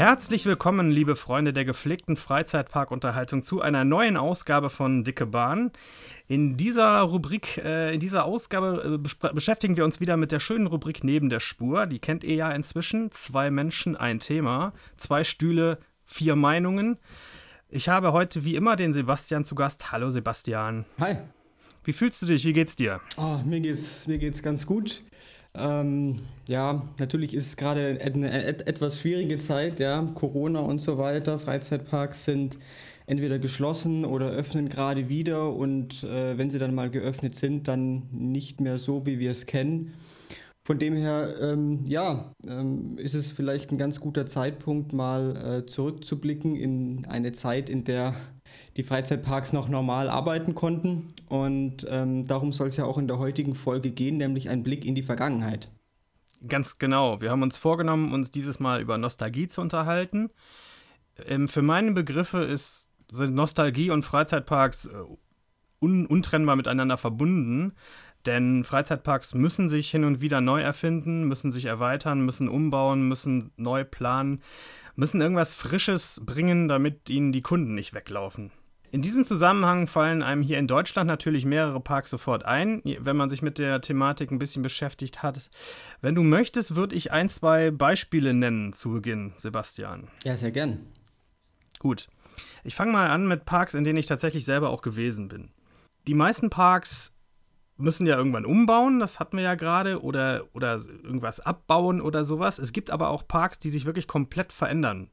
Herzlich willkommen, liebe Freunde der gepflegten Freizeitparkunterhaltung, zu einer neuen Ausgabe von Dicke Bahn. In dieser Rubrik, äh, in dieser Ausgabe äh, beschäftigen wir uns wieder mit der schönen Rubrik Neben der Spur. Die kennt ihr ja inzwischen. Zwei Menschen, ein Thema. Zwei Stühle, vier Meinungen. Ich habe heute wie immer den Sebastian zu Gast. Hallo Sebastian. Hi. Wie fühlst du dich? Wie geht's dir? Oh, mir geht's, mir geht's ganz gut. Ähm, ja, natürlich ist es gerade eine etwas schwierige Zeit, ja, Corona und so weiter. Freizeitparks sind entweder geschlossen oder öffnen gerade wieder und äh, wenn sie dann mal geöffnet sind, dann nicht mehr so, wie wir es kennen. Von dem her, ähm, ja, ähm, ist es vielleicht ein ganz guter Zeitpunkt, mal äh, zurückzublicken in eine Zeit, in der die Freizeitparks noch normal arbeiten konnten. Und ähm, darum soll es ja auch in der heutigen Folge gehen, nämlich ein Blick in die Vergangenheit. Ganz genau. Wir haben uns vorgenommen, uns dieses Mal über Nostalgie zu unterhalten. Ähm, für meine Begriffe ist, sind Nostalgie und Freizeitparks äh, un untrennbar miteinander verbunden. Denn Freizeitparks müssen sich hin und wieder neu erfinden, müssen sich erweitern, müssen umbauen, müssen neu planen, müssen irgendwas Frisches bringen, damit ihnen die Kunden nicht weglaufen. In diesem Zusammenhang fallen einem hier in Deutschland natürlich mehrere Parks sofort ein, wenn man sich mit der Thematik ein bisschen beschäftigt hat. Wenn du möchtest, würde ich ein, zwei Beispiele nennen zu Beginn, Sebastian. Ja, sehr gern. Gut. Ich fange mal an mit Parks, in denen ich tatsächlich selber auch gewesen bin. Die meisten Parks müssen ja irgendwann umbauen, das hatten wir ja gerade, oder, oder irgendwas abbauen oder sowas. Es gibt aber auch Parks, die sich wirklich komplett verändern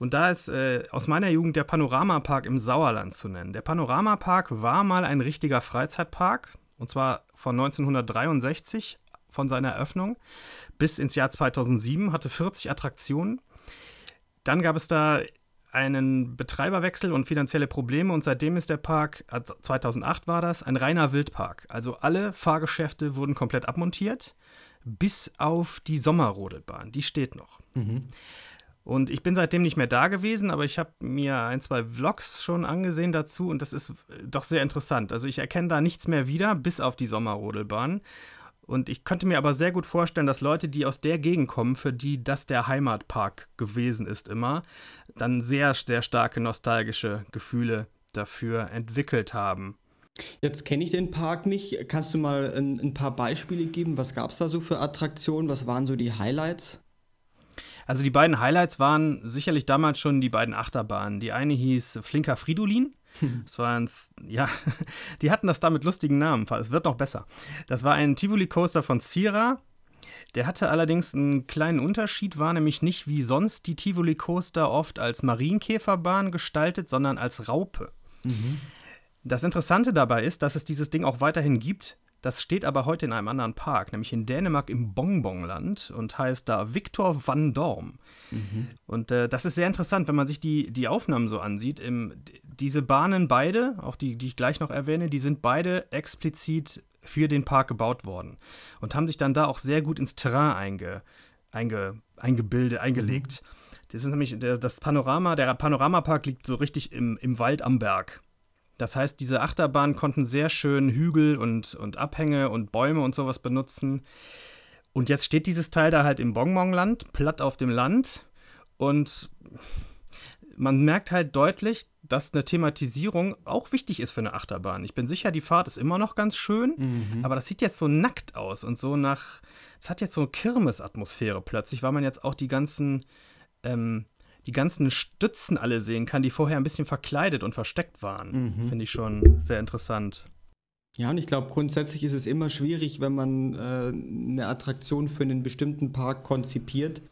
und da ist äh, aus meiner Jugend der Panoramapark im Sauerland zu nennen. Der Panoramapark war mal ein richtiger Freizeitpark, und zwar von 1963, von seiner Eröffnung, bis ins Jahr 2007, hatte 40 Attraktionen. Dann gab es da einen Betreiberwechsel und finanzielle Probleme und seitdem ist der Park, 2008 war das, ein reiner Wildpark. Also alle Fahrgeschäfte wurden komplett abmontiert, bis auf die Sommerrodelbahn, die steht noch. Mhm. Und ich bin seitdem nicht mehr da gewesen, aber ich habe mir ein, zwei Vlogs schon angesehen dazu und das ist doch sehr interessant. Also ich erkenne da nichts mehr wieder, bis auf die Sommerrodelbahn. Und ich könnte mir aber sehr gut vorstellen, dass Leute, die aus der Gegend kommen, für die das der Heimatpark gewesen ist immer, dann sehr, sehr starke nostalgische Gefühle dafür entwickelt haben. Jetzt kenne ich den Park nicht. Kannst du mal ein, ein paar Beispiele geben? Was gab es da so für Attraktionen? Was waren so die Highlights? Also die beiden Highlights waren sicherlich damals schon die beiden Achterbahnen. Die eine hieß Flinker Fridolin. Das war ein, ja, die hatten das da mit lustigen Namen. Es wird noch besser. Das war ein Tivoli Coaster von Zira. Der hatte allerdings einen kleinen Unterschied, war nämlich nicht wie sonst die Tivoli Coaster oft als Marienkäferbahn gestaltet, sondern als Raupe. Mhm. Das Interessante dabei ist, dass es dieses Ding auch weiterhin gibt, das steht aber heute in einem anderen Park, nämlich in Dänemark im Bonbonland und heißt da Victor van Dorm. Mhm. Und äh, das ist sehr interessant, wenn man sich die, die Aufnahmen so ansieht. Im, diese Bahnen beide, auch die, die ich gleich noch erwähne, die sind beide explizit für den Park gebaut worden und haben sich dann da auch sehr gut ins Terrain einge, einge, eingebildet, eingelegt. Mhm. Das ist nämlich der, das Panorama, der Panoramapark liegt so richtig im, im Wald am Berg. Das heißt, diese Achterbahnen konnten sehr schön Hügel und, und Abhänge und Bäume und sowas benutzen. Und jetzt steht dieses Teil da halt im Bonbonland, platt auf dem Land. Und man merkt halt deutlich, dass eine Thematisierung auch wichtig ist für eine Achterbahn. Ich bin sicher, die Fahrt ist immer noch ganz schön, mhm. aber das sieht jetzt so nackt aus und so nach. Es hat jetzt so eine Kirmesatmosphäre plötzlich, weil man jetzt auch die ganzen ähm, die ganzen Stützen alle sehen kann, die vorher ein bisschen verkleidet und versteckt waren. Mhm. Finde ich schon sehr interessant. Ja, und ich glaube, grundsätzlich ist es immer schwierig, wenn man äh, eine Attraktion für einen bestimmten Park konzipiert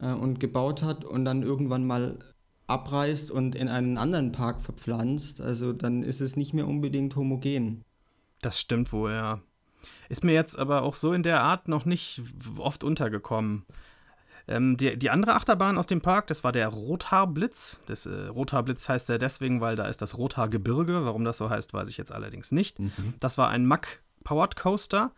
äh, und gebaut hat und dann irgendwann mal abreißt und in einen anderen Park verpflanzt. Also dann ist es nicht mehr unbedingt homogen. Das stimmt wohl, ja. Ist mir jetzt aber auch so in der Art noch nicht oft untergekommen. Ähm, die, die andere Achterbahn aus dem Park, das war der Rothaarblitz. Das äh, Rothaarblitz heißt ja deswegen, weil da ist das Rothaargebirge. Warum das so heißt, weiß ich jetzt allerdings nicht. Mhm. Das war ein Mack Powered Coaster.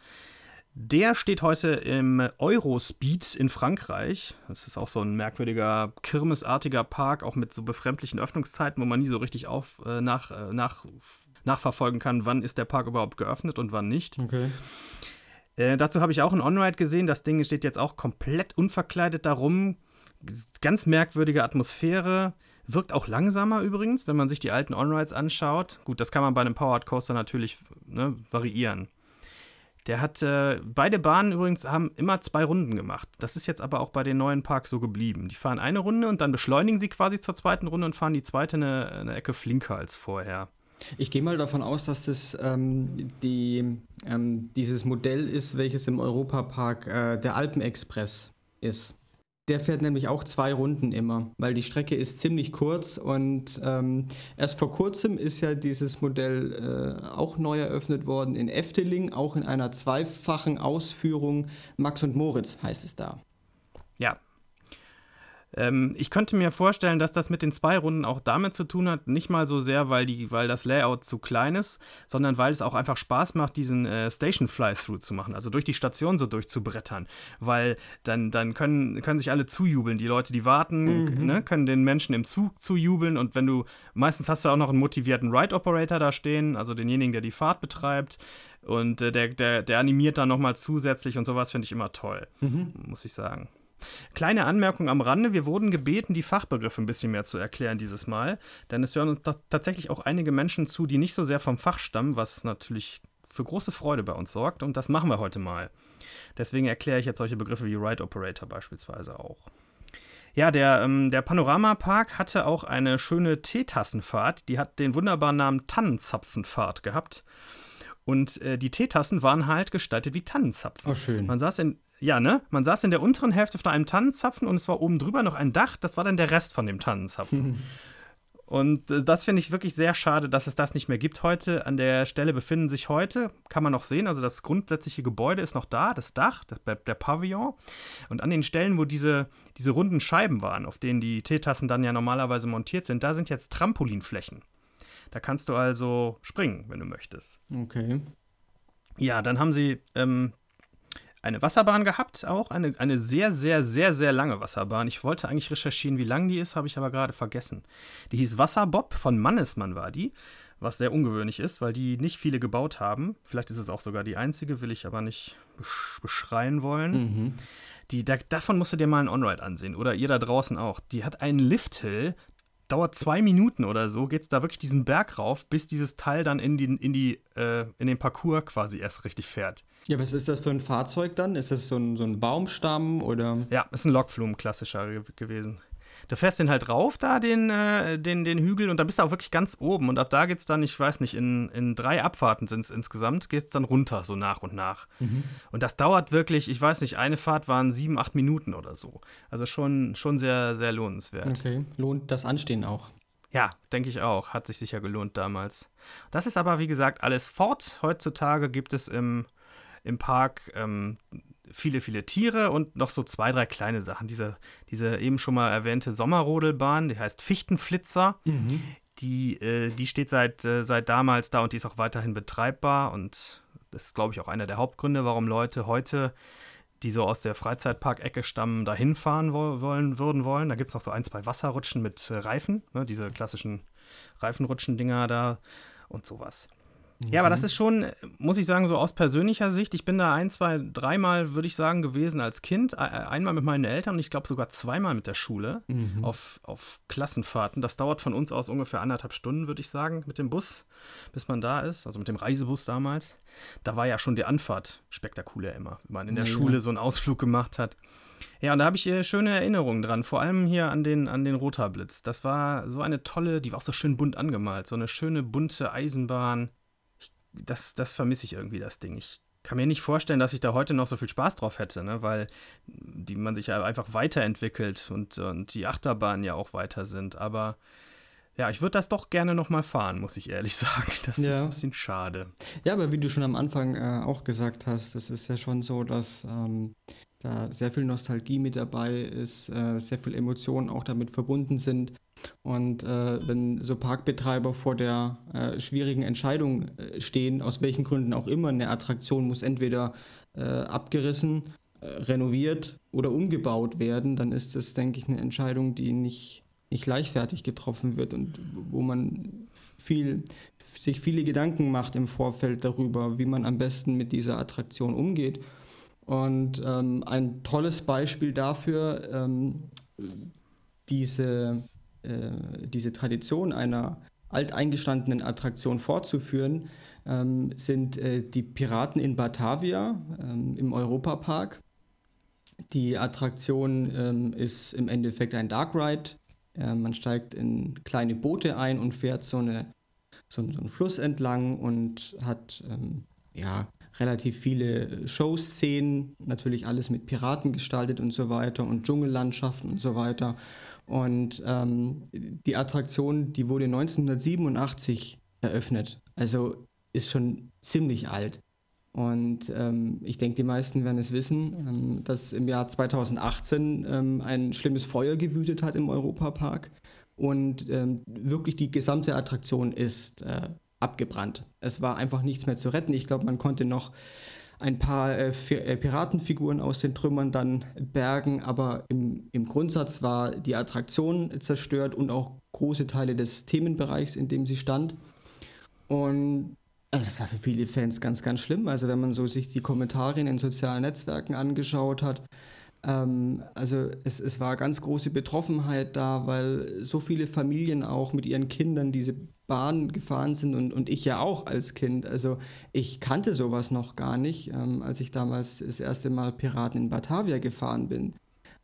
Der steht heute im Eurospeed in Frankreich. Das ist auch so ein merkwürdiger, kirmesartiger Park, auch mit so befremdlichen Öffnungszeiten, wo man nie so richtig auf, äh, nach, äh, nach, nachverfolgen kann, wann ist der Park überhaupt geöffnet und wann nicht. Okay. Äh, dazu habe ich auch ein On-Ride gesehen. Das Ding steht jetzt auch komplett unverkleidet darum. Ganz merkwürdige Atmosphäre. Wirkt auch langsamer übrigens, wenn man sich die alten On-Rides anschaut. Gut, das kann man bei einem Powered Coaster natürlich ne, variieren. Der hat, äh, beide Bahnen übrigens haben immer zwei Runden gemacht. Das ist jetzt aber auch bei den neuen Parks so geblieben. Die fahren eine Runde und dann beschleunigen sie quasi zur zweiten Runde und fahren die zweite eine, eine Ecke flinker als vorher. Ich gehe mal davon aus, dass das ähm, die, ähm, dieses Modell ist, welches im Europapark äh, der Alpenexpress ist. Der fährt nämlich auch zwei Runden immer, weil die Strecke ist ziemlich kurz und ähm, erst vor kurzem ist ja dieses Modell äh, auch neu eröffnet worden in Efteling, auch in einer zweifachen Ausführung. Max und Moritz heißt es da. Ja, ähm, ich könnte mir vorstellen, dass das mit den zwei Runden auch damit zu tun hat, nicht mal so sehr, weil, die, weil das Layout zu klein ist, sondern weil es auch einfach Spaß macht, diesen äh, Station Fly-Through zu machen, also durch die Station so durchzubrettern. Weil dann, dann können, können sich alle zujubeln. Die Leute, die warten, mhm. ne, können den Menschen im Zug zujubeln und wenn du, meistens hast du auch noch einen motivierten Ride-Operator da stehen, also denjenigen, der die Fahrt betreibt. Und äh, der, der, der animiert dann nochmal zusätzlich und sowas finde ich immer toll, mhm. muss ich sagen. Kleine Anmerkung am Rande: Wir wurden gebeten, die Fachbegriffe ein bisschen mehr zu erklären dieses Mal, denn es hören uns tatsächlich auch einige Menschen zu, die nicht so sehr vom Fach stammen, was natürlich für große Freude bei uns sorgt und das machen wir heute mal. Deswegen erkläre ich jetzt solche Begriffe wie Ride Operator beispielsweise auch. Ja, der, ähm, der Panoramapark hatte auch eine schöne Teetassenfahrt. Die hat den wunderbaren Namen Tannenzapfenfahrt gehabt. Und äh, die Teetassen waren halt gestaltet wie Tannenzapfen. Oh, schön. Man saß in, ja, ne? Man saß in der unteren Hälfte von einem Tannenzapfen und es war oben drüber noch ein Dach. Das war dann der Rest von dem Tannenzapfen. Und äh, das finde ich wirklich sehr schade, dass es das nicht mehr gibt heute. An der Stelle befinden sich heute, kann man noch sehen, also das grundsätzliche Gebäude ist noch da, das Dach, das, der Pavillon. Und an den Stellen, wo diese, diese runden Scheiben waren, auf denen die Teetassen dann ja normalerweise montiert sind, da sind jetzt Trampolinflächen. Da kannst du also springen, wenn du möchtest. Okay. Ja, dann haben sie ähm, eine Wasserbahn gehabt, auch eine, eine sehr, sehr, sehr, sehr lange Wasserbahn. Ich wollte eigentlich recherchieren, wie lang die ist, habe ich aber gerade vergessen. Die hieß Wasserbob, von Mannesmann war die, was sehr ungewöhnlich ist, weil die nicht viele gebaut haben. Vielleicht ist es auch sogar die einzige, will ich aber nicht besch beschreien wollen. Mhm. Die, da, davon musst du dir mal einen On-Ride ansehen oder ihr da draußen auch. Die hat einen Lifthill, dauert zwei Minuten oder so, geht es da wirklich diesen Berg rauf, bis dieses Teil dann in, die, in, die, äh, in den Parcours quasi erst richtig fährt. Ja, was ist das für ein Fahrzeug dann? Ist das so ein, so ein Baumstamm oder? Ja, ist ein Lokflumen klassischer gewesen. Du fährst den halt rauf, da den, äh, den, den Hügel, und da bist du auch wirklich ganz oben. Und ab da geht es dann, ich weiß nicht, in, in drei Abfahrten sind es insgesamt, geht es dann runter, so nach und nach. Mhm. Und das dauert wirklich, ich weiß nicht, eine Fahrt waren sieben, acht Minuten oder so. Also schon, schon sehr, sehr lohnenswert. Okay, lohnt das Anstehen auch. Ja, denke ich auch. Hat sich sicher gelohnt damals. Das ist aber, wie gesagt, alles fort. Heutzutage gibt es im, im Park ähm, viele, viele Tiere und noch so zwei, drei kleine Sachen. Diese, diese eben schon mal erwähnte Sommerrodelbahn, die heißt Fichtenflitzer. Mhm. Die, äh, die steht seit, äh, seit damals da und die ist auch weiterhin betreibbar. Und das ist, glaube ich, auch einer der Hauptgründe, warum Leute heute, die so aus der Freizeitpark-Ecke stammen, da hinfahren wo wollen, würden wollen. Da gibt es noch so ein, zwei Wasserrutschen mit äh, Reifen, ne, diese klassischen Reifenrutschen-Dinger da und sowas. Ja, aber das ist schon, muss ich sagen, so aus persönlicher Sicht. Ich bin da ein, zwei, dreimal, würde ich sagen, gewesen als Kind. Einmal mit meinen Eltern und ich glaube sogar zweimal mit der Schule mhm. auf, auf Klassenfahrten. Das dauert von uns aus ungefähr anderthalb Stunden, würde ich sagen, mit dem Bus, bis man da ist. Also mit dem Reisebus damals. Da war ja schon die Anfahrt spektakulär immer, wenn man in der ja. Schule so einen Ausflug gemacht hat. Ja, und da habe ich äh, schöne Erinnerungen dran, vor allem hier an den, an den Rotarblitz. Das war so eine tolle, die war auch so schön bunt angemalt, so eine schöne bunte Eisenbahn das, das vermisse ich irgendwie, das Ding. Ich kann mir nicht vorstellen, dass ich da heute noch so viel Spaß drauf hätte, ne? weil die, man sich ja einfach weiterentwickelt und, und die Achterbahnen ja auch weiter sind. Aber ja, ich würde das doch gerne nochmal fahren, muss ich ehrlich sagen. Das ja. ist ein bisschen schade. Ja, aber wie du schon am Anfang äh, auch gesagt hast, das ist ja schon so, dass ähm, da sehr viel Nostalgie mit dabei ist, äh, sehr viel Emotionen auch damit verbunden sind. Und äh, wenn so Parkbetreiber vor der äh, schwierigen Entscheidung äh, stehen, aus welchen Gründen auch immer, eine Attraktion muss entweder äh, abgerissen, äh, renoviert oder umgebaut werden, dann ist das, denke ich, eine Entscheidung, die nicht, nicht leichtfertig getroffen wird und wo man viel, sich viele Gedanken macht im Vorfeld darüber, wie man am besten mit dieser Attraktion umgeht. Und ähm, ein tolles Beispiel dafür ähm, diese, äh, diese Tradition einer alteingestandenen Attraktion fortzuführen, ähm, sind äh, die Piraten in Batavia ähm, im Europapark. Die Attraktion ähm, ist im Endeffekt ein Dark Ride. Äh, man steigt in kleine Boote ein und fährt so, eine, so, so einen Fluss entlang und hat ähm, ja, relativ viele Showszenen, natürlich alles mit Piraten gestaltet und so weiter und Dschungellandschaften und so weiter. Und ähm, die Attraktion, die wurde 1987 eröffnet. Also ist schon ziemlich alt. Und ähm, ich denke, die meisten werden es wissen, ähm, dass im Jahr 2018 ähm, ein schlimmes Feuer gewütet hat im Europapark und ähm, wirklich die gesamte Attraktion ist äh, abgebrannt. Es war einfach nichts mehr zu retten. Ich glaube, man konnte noch ein paar äh, äh, Piratenfiguren aus den Trümmern dann bergen, aber im, im Grundsatz war die Attraktion zerstört und auch große Teile des Themenbereichs, in dem sie stand. Und also das war für viele Fans ganz, ganz schlimm. Also wenn man so sich die Kommentare in den sozialen Netzwerken angeschaut hat, ähm, also es, es war ganz große Betroffenheit da, weil so viele Familien auch mit ihren Kindern diese Bahn gefahren sind und, und ich ja auch als Kind. Also ich kannte sowas noch gar nicht, ähm, als ich damals das erste Mal Piraten in Batavia gefahren bin.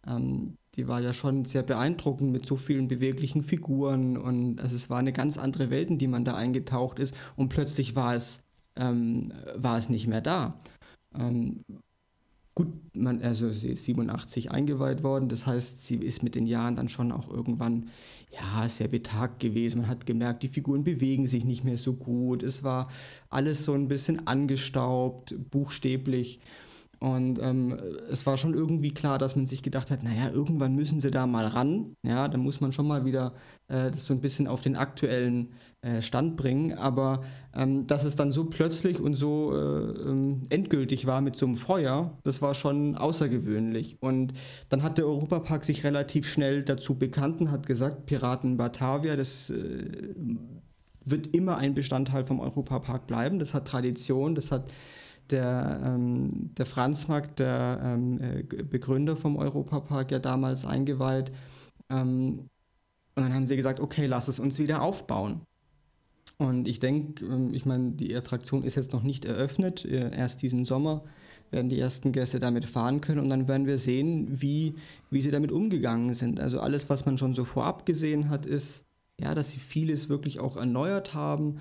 Ähm, die war ja schon sehr beeindruckend mit so vielen beweglichen Figuren und also es war eine ganz andere Welt, in die man da eingetaucht ist und plötzlich war es, ähm, war es nicht mehr da. Ähm, Gut, man, also sie ist 87 eingeweiht worden, das heißt, sie ist mit den Jahren dann schon auch irgendwann ja, sehr betagt gewesen. Man hat gemerkt, die Figuren bewegen sich nicht mehr so gut. Es war alles so ein bisschen angestaubt, buchstäblich. Und ähm, es war schon irgendwie klar, dass man sich gedacht hat, naja, irgendwann müssen sie da mal ran. Ja, dann muss man schon mal wieder äh, das so ein bisschen auf den aktuellen äh, Stand bringen. Aber ähm, dass es dann so plötzlich und so äh, ähm, endgültig war mit so einem Feuer, das war schon außergewöhnlich. Und dann hat der Europapark sich relativ schnell dazu bekannt und hat gesagt, Piraten Batavia, das äh, wird immer ein Bestandteil vom Europapark bleiben. Das hat Tradition, das hat der, ähm, der Franz Mark, der ähm, äh, Begründer vom Europapark, ja damals eingeweiht. Ähm, und dann haben sie gesagt, okay, lass es uns wieder aufbauen. Und ich denke, ähm, ich meine, die Attraktion ist jetzt noch nicht eröffnet. Äh, erst diesen Sommer werden die ersten Gäste damit fahren können und dann werden wir sehen, wie, wie sie damit umgegangen sind. Also alles, was man schon so vorab gesehen hat, ist, ja, dass sie vieles wirklich auch erneuert haben,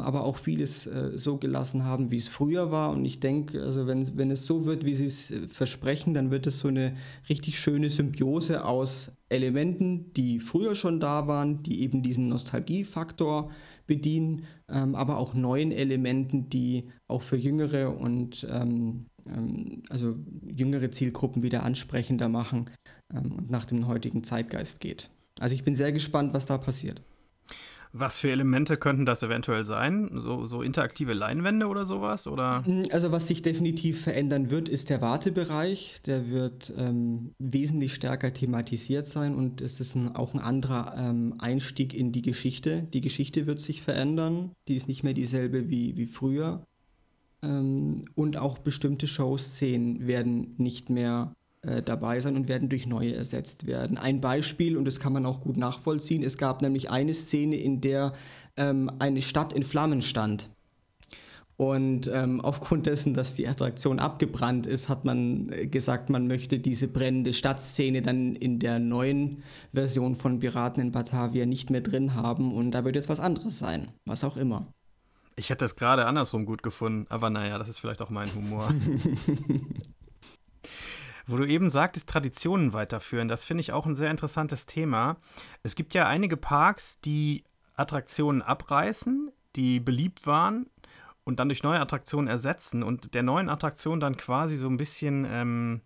aber auch vieles äh, so gelassen haben, wie es früher war. Und ich denke, also wenn, wenn es so wird, wie sie es äh, versprechen, dann wird es so eine richtig schöne Symbiose aus Elementen, die früher schon da waren, die eben diesen Nostalgiefaktor bedienen, ähm, aber auch neuen Elementen, die auch für jüngere und ähm, ähm also jüngere Zielgruppen wieder ansprechender machen ähm, und nach dem heutigen Zeitgeist geht. Also ich bin sehr gespannt, was da passiert. Was für Elemente könnten das eventuell sein? So, so, interaktive Leinwände oder sowas? Oder? Mm, also was sich definitiv verändern wird, ist der Wartebereich. Der wird ähm, wesentlich stärker thematisiert sein und es ist ein, auch ein anderer ähm, Einstieg in die Geschichte. Die Geschichte wird sich verändern. Die ist nicht mehr dieselbe wie, wie früher. Ähm, und auch bestimmte Showszenen werden nicht mehr äh, dabei sein und werden durch neue ersetzt werden. Ein Beispiel, und das kann man auch gut nachvollziehen, es gab nämlich eine Szene, in der ähm, eine Stadt in Flammen stand. Und ähm, aufgrund dessen, dass die Attraktion abgebrannt ist, hat man äh, gesagt, man möchte diese brennende Stadtszene dann in der neuen Version von Piraten in Batavia nicht mehr drin haben. Und da wird jetzt was anderes sein, was auch immer. Ich hätte es gerade andersrum gut gefunden, aber naja, das ist vielleicht auch mein Humor. Wo du eben sagtest, Traditionen weiterführen, das finde ich auch ein sehr interessantes Thema. Es gibt ja einige Parks, die Attraktionen abreißen, die beliebt waren und dann durch neue Attraktionen ersetzen und der neuen Attraktion dann quasi so ein bisschen ähm,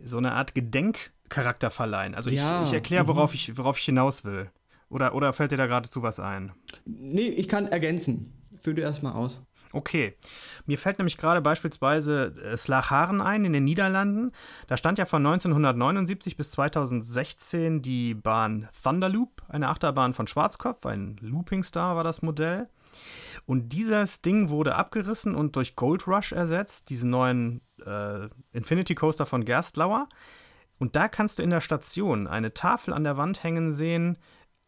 so eine Art Gedenkcharakter verleihen. Also ich, ja. ich erkläre, worauf, mhm. ich, worauf ich hinaus will. Oder, oder fällt dir da geradezu was ein? Nee, ich kann ergänzen. Führ du erstmal aus. Okay. Mir fällt nämlich gerade beispielsweise äh, Slacharen ein in den Niederlanden. Da stand ja von 1979 bis 2016 die Bahn Thunderloop, eine Achterbahn von Schwarzkopf, ein Looping Star war das Modell. Und dieses Ding wurde abgerissen und durch Gold Rush ersetzt, diesen neuen äh, Infinity Coaster von Gerstlauer. Und da kannst du in der Station eine Tafel an der Wand hängen sehen,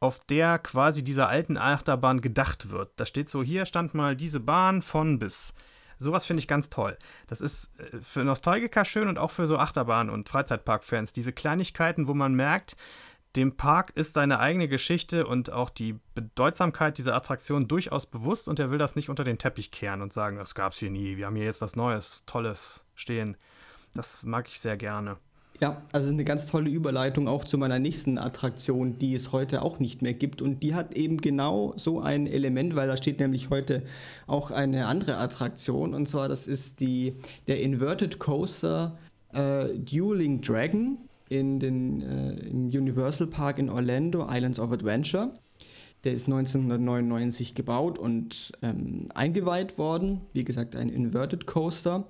auf der quasi dieser alten Achterbahn gedacht wird. Da steht so, hier stand mal diese Bahn von bis. Sowas finde ich ganz toll. Das ist äh, für Nostalgiker schön und auch für so Achterbahn- und Freizeitpark-Fans. Diese Kleinigkeiten, wo man merkt, dem Park ist seine eigene Geschichte und auch die Bedeutsamkeit dieser Attraktion durchaus bewusst und er will das nicht unter den Teppich kehren und sagen, das gab es hier nie, wir haben hier jetzt was Neues, Tolles stehen. Das mag ich sehr gerne. Ja, also eine ganz tolle Überleitung auch zu meiner nächsten Attraktion, die es heute auch nicht mehr gibt. Und die hat eben genau so ein Element, weil da steht nämlich heute auch eine andere Attraktion. Und zwar, das ist die, der Inverted Coaster äh, Dueling Dragon in den, äh, im Universal Park in Orlando, Islands of Adventure. Der ist 1999 gebaut und ähm, eingeweiht worden. Wie gesagt, ein Inverted Coaster.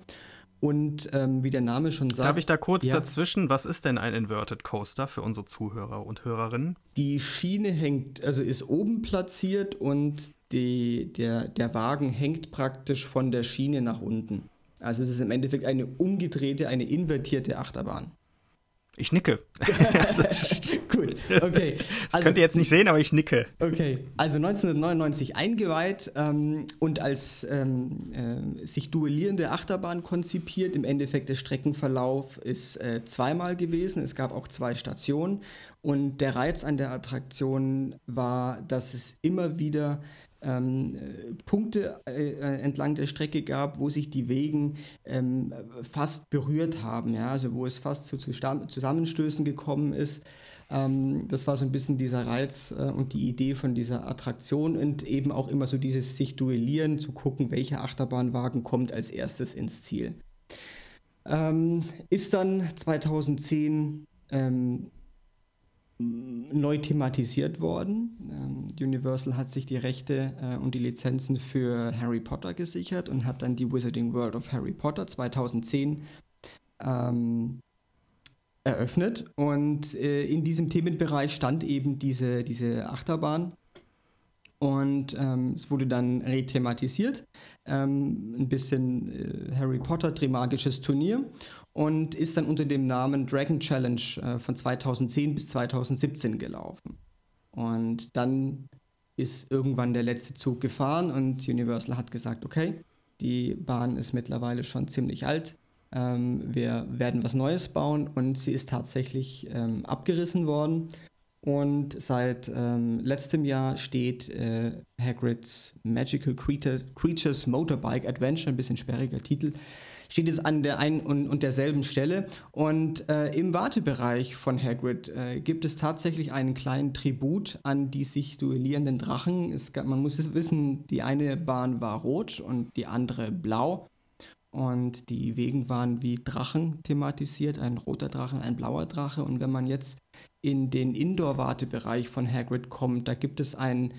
Und ähm, wie der Name schon sagt. Darf ich da kurz ja, dazwischen? Was ist denn ein Inverted Coaster für unsere Zuhörer und Hörerinnen? Die Schiene hängt, also ist oben platziert und die, der, der Wagen hängt praktisch von der Schiene nach unten. Also es ist im Endeffekt eine umgedrehte, eine invertierte Achterbahn. Ich nicke. Gut, okay. Das also, könnt ihr jetzt nicht sehen, aber ich nicke. Okay, also 1999 eingeweiht ähm, und als ähm, äh, sich duellierende Achterbahn konzipiert. Im Endeffekt der Streckenverlauf ist äh, zweimal gewesen. Es gab auch zwei Stationen. Und der Reiz an der Attraktion war, dass es immer wieder ähm, Punkte äh, entlang der Strecke gab, wo sich die Wegen ähm, fast berührt haben, ja, also wo es fast zu, zu Zusammenstößen gekommen ist. Ähm, das war so ein bisschen dieser Reiz äh, und die Idee von dieser Attraktion und eben auch immer so dieses sich duellieren, zu gucken, welcher Achterbahnwagen kommt als erstes ins Ziel. Ähm, ist dann 2010 ähm, neu thematisiert worden. Ähm, Universal hat sich die Rechte äh, und die Lizenzen für Harry Potter gesichert und hat dann die Wizarding World of Harry Potter 2010 ähm, eröffnet. Und äh, in diesem Themenbereich stand eben diese, diese Achterbahn. Und ähm, es wurde dann rethematisiert. Ähm, ein bisschen äh, Harry Potter, Trimagisches Turnier und ist dann unter dem Namen Dragon Challenge äh, von 2010 bis 2017 gelaufen. Und dann ist irgendwann der letzte Zug gefahren und Universal hat gesagt, okay, die Bahn ist mittlerweile schon ziemlich alt, ähm, wir werden was Neues bauen und sie ist tatsächlich ähm, abgerissen worden. Und seit ähm, letztem Jahr steht äh, Hagrids Magical Creatures Motorbike Adventure, ein bisschen sperriger Titel, steht es an der einen und, und derselben Stelle. Und äh, im Wartebereich von Hagrid äh, gibt es tatsächlich einen kleinen Tribut an die sich duellierenden Drachen. Es, man muss es wissen, die eine Bahn war rot und die andere blau. Und die Wegen waren wie Drachen thematisiert, ein roter Drache, ein blauer Drache. Und wenn man jetzt in den Indoor-Wartebereich von Hagrid kommt, da gibt es ein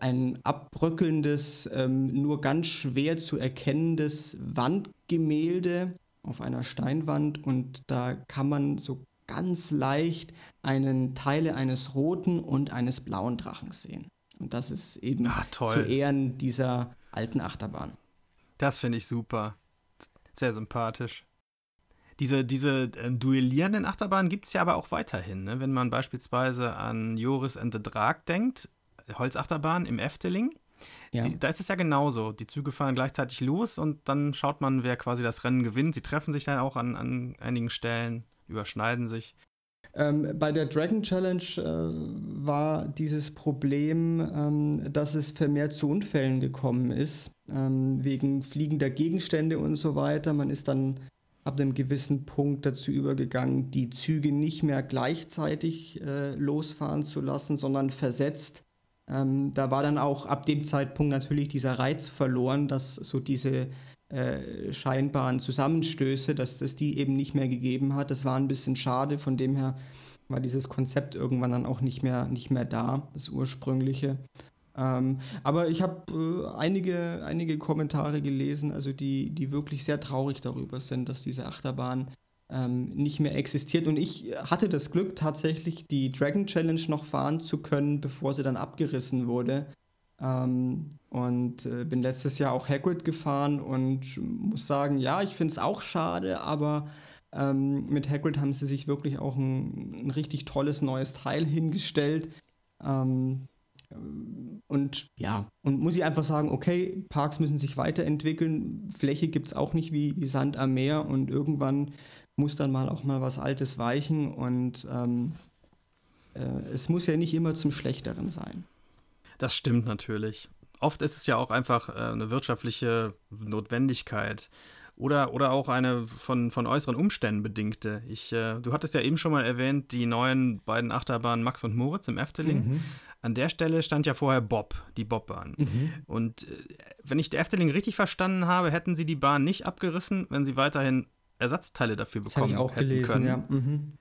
ein abbröckelndes, ähm, nur ganz schwer zu erkennendes Wandgemälde auf einer Steinwand und da kann man so ganz leicht einen Teile eines roten und eines blauen Drachen sehen. Und das ist eben ah, zu Ehren dieser alten Achterbahn. Das finde ich super. Sehr sympathisch. Diese, diese äh, duellierenden Achterbahnen gibt es ja aber auch weiterhin. Ne? Wenn man beispielsweise an Joris and the Drag denkt, Holzachterbahn im Efteling. Ja. Die, da ist es ja genauso. Die Züge fahren gleichzeitig los und dann schaut man, wer quasi das Rennen gewinnt. Sie treffen sich dann auch an, an einigen Stellen, überschneiden sich. Ähm, bei der Dragon Challenge äh, war dieses Problem, ähm, dass es vermehrt zu Unfällen gekommen ist, ähm, wegen fliegender Gegenstände und so weiter. Man ist dann ab einem gewissen Punkt dazu übergegangen, die Züge nicht mehr gleichzeitig äh, losfahren zu lassen, sondern versetzt ähm, da war dann auch ab dem Zeitpunkt natürlich dieser Reiz verloren, dass so diese äh, scheinbaren Zusammenstöße, dass es die eben nicht mehr gegeben hat. Das war ein bisschen schade, von dem her war dieses Konzept irgendwann dann auch nicht mehr, nicht mehr da, das ursprüngliche. Ähm, aber ich habe äh, einige, einige Kommentare gelesen, also die, die wirklich sehr traurig darüber sind, dass diese Achterbahn ähm, nicht mehr existiert. Und ich hatte das Glück, tatsächlich die Dragon Challenge noch fahren zu können, bevor sie dann abgerissen wurde. Ähm, und äh, bin letztes Jahr auch Hagrid gefahren und muss sagen, ja, ich finde es auch schade, aber Ähm, mit Hagrid haben sie sich wirklich auch ein, ein richtig tolles neues Teil hingestellt. Ähm, und ja, und muss ich einfach sagen, okay, Parks müssen sich weiterentwickeln. Fläche gibt es auch nicht wie, wie, Sand am Meer und irgendwann muss dann mal auch mal was Altes weichen und ähm, äh, es muss ja nicht immer zum Schlechteren sein. Das stimmt natürlich. Oft ist es ja auch einfach äh, eine wirtschaftliche Notwendigkeit oder, oder auch eine von, von äußeren Umständen bedingte. Ich, äh, du hattest ja eben schon mal erwähnt, die neuen beiden Achterbahnen Max und Moritz im Efteling. Mhm. An der Stelle stand ja vorher Bob, die Bobbahn. Mhm. Und äh, wenn ich der Efteling richtig verstanden habe, hätten sie die Bahn nicht abgerissen, wenn sie weiterhin Ersatzteile dafür bekommen das ich auch hätten gelesen, können. Ja. Mhm.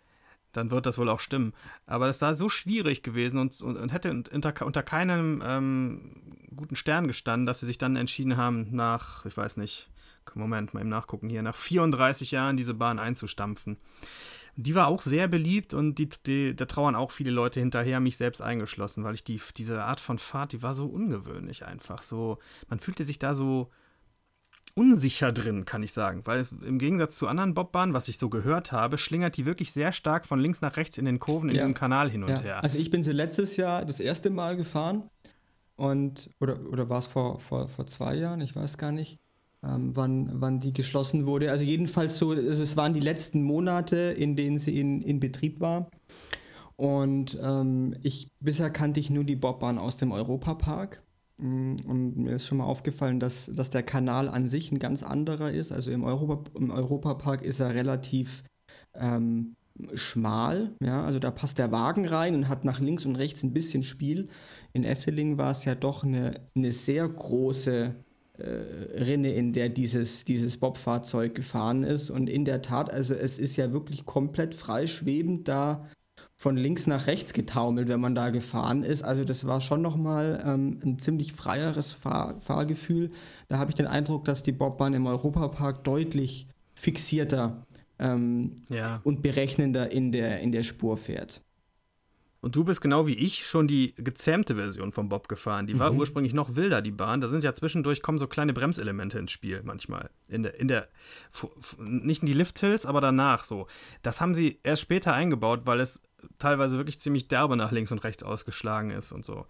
Dann wird das wohl auch stimmen. Aber es sei so schwierig gewesen und, und, und hätte unter, unter keinem ähm, guten Stern gestanden, dass sie sich dann entschieden haben, nach, ich weiß nicht, Moment, mal im Nachgucken hier, nach 34 Jahren diese Bahn einzustampfen. Die war auch sehr beliebt und die, die, da trauern auch viele Leute hinterher, mich selbst eingeschlossen, weil ich die, diese Art von Fahrt, die war so ungewöhnlich einfach. So, man fühlte sich da so unsicher drin, kann ich sagen. Weil im Gegensatz zu anderen Bobbahnen, was ich so gehört habe, schlingert die wirklich sehr stark von links nach rechts in den Kurven in ja. diesem Kanal hin und ja. her. Also ich bin sie letztes Jahr das erste Mal gefahren und oder, oder war es vor, vor, vor zwei Jahren, ich weiß gar nicht ähm, wann, wann die geschlossen wurde. Also jedenfalls so, also es waren die letzten Monate, in denen sie in, in Betrieb war. Und ähm, ich bisher kannte ich nur die Bobbahn aus dem Europapark. Mm, und mir ist schon mal aufgefallen, dass, dass der Kanal an sich ein ganz anderer ist. Also im, Europa, im Europapark ist er relativ ähm, schmal. Ja? Also da passt der Wagen rein und hat nach links und rechts ein bisschen Spiel. In Efteling war es ja doch eine, eine sehr große Rinne, in der dieses, dieses Bobfahrzeug gefahren ist. Und in der Tat, also es ist ja wirklich komplett freischwebend da von links nach rechts getaumelt, wenn man da gefahren ist. Also das war schon nochmal ähm, ein ziemlich freieres Fahr Fahrgefühl. Da habe ich den Eindruck, dass die Bobbahn im Europapark deutlich fixierter ähm, ja. und berechnender in der, in der Spur fährt. Und du bist genau wie ich schon die gezähmte Version vom Bob gefahren. Die war mhm. ursprünglich noch wilder, die Bahn. Da sind ja zwischendurch kommen so kleine Bremselemente ins Spiel manchmal. In der, in der, nicht in die Lift-Hills, aber danach so. Das haben sie erst später eingebaut, weil es teilweise wirklich ziemlich derbe nach links und rechts ausgeschlagen ist und so.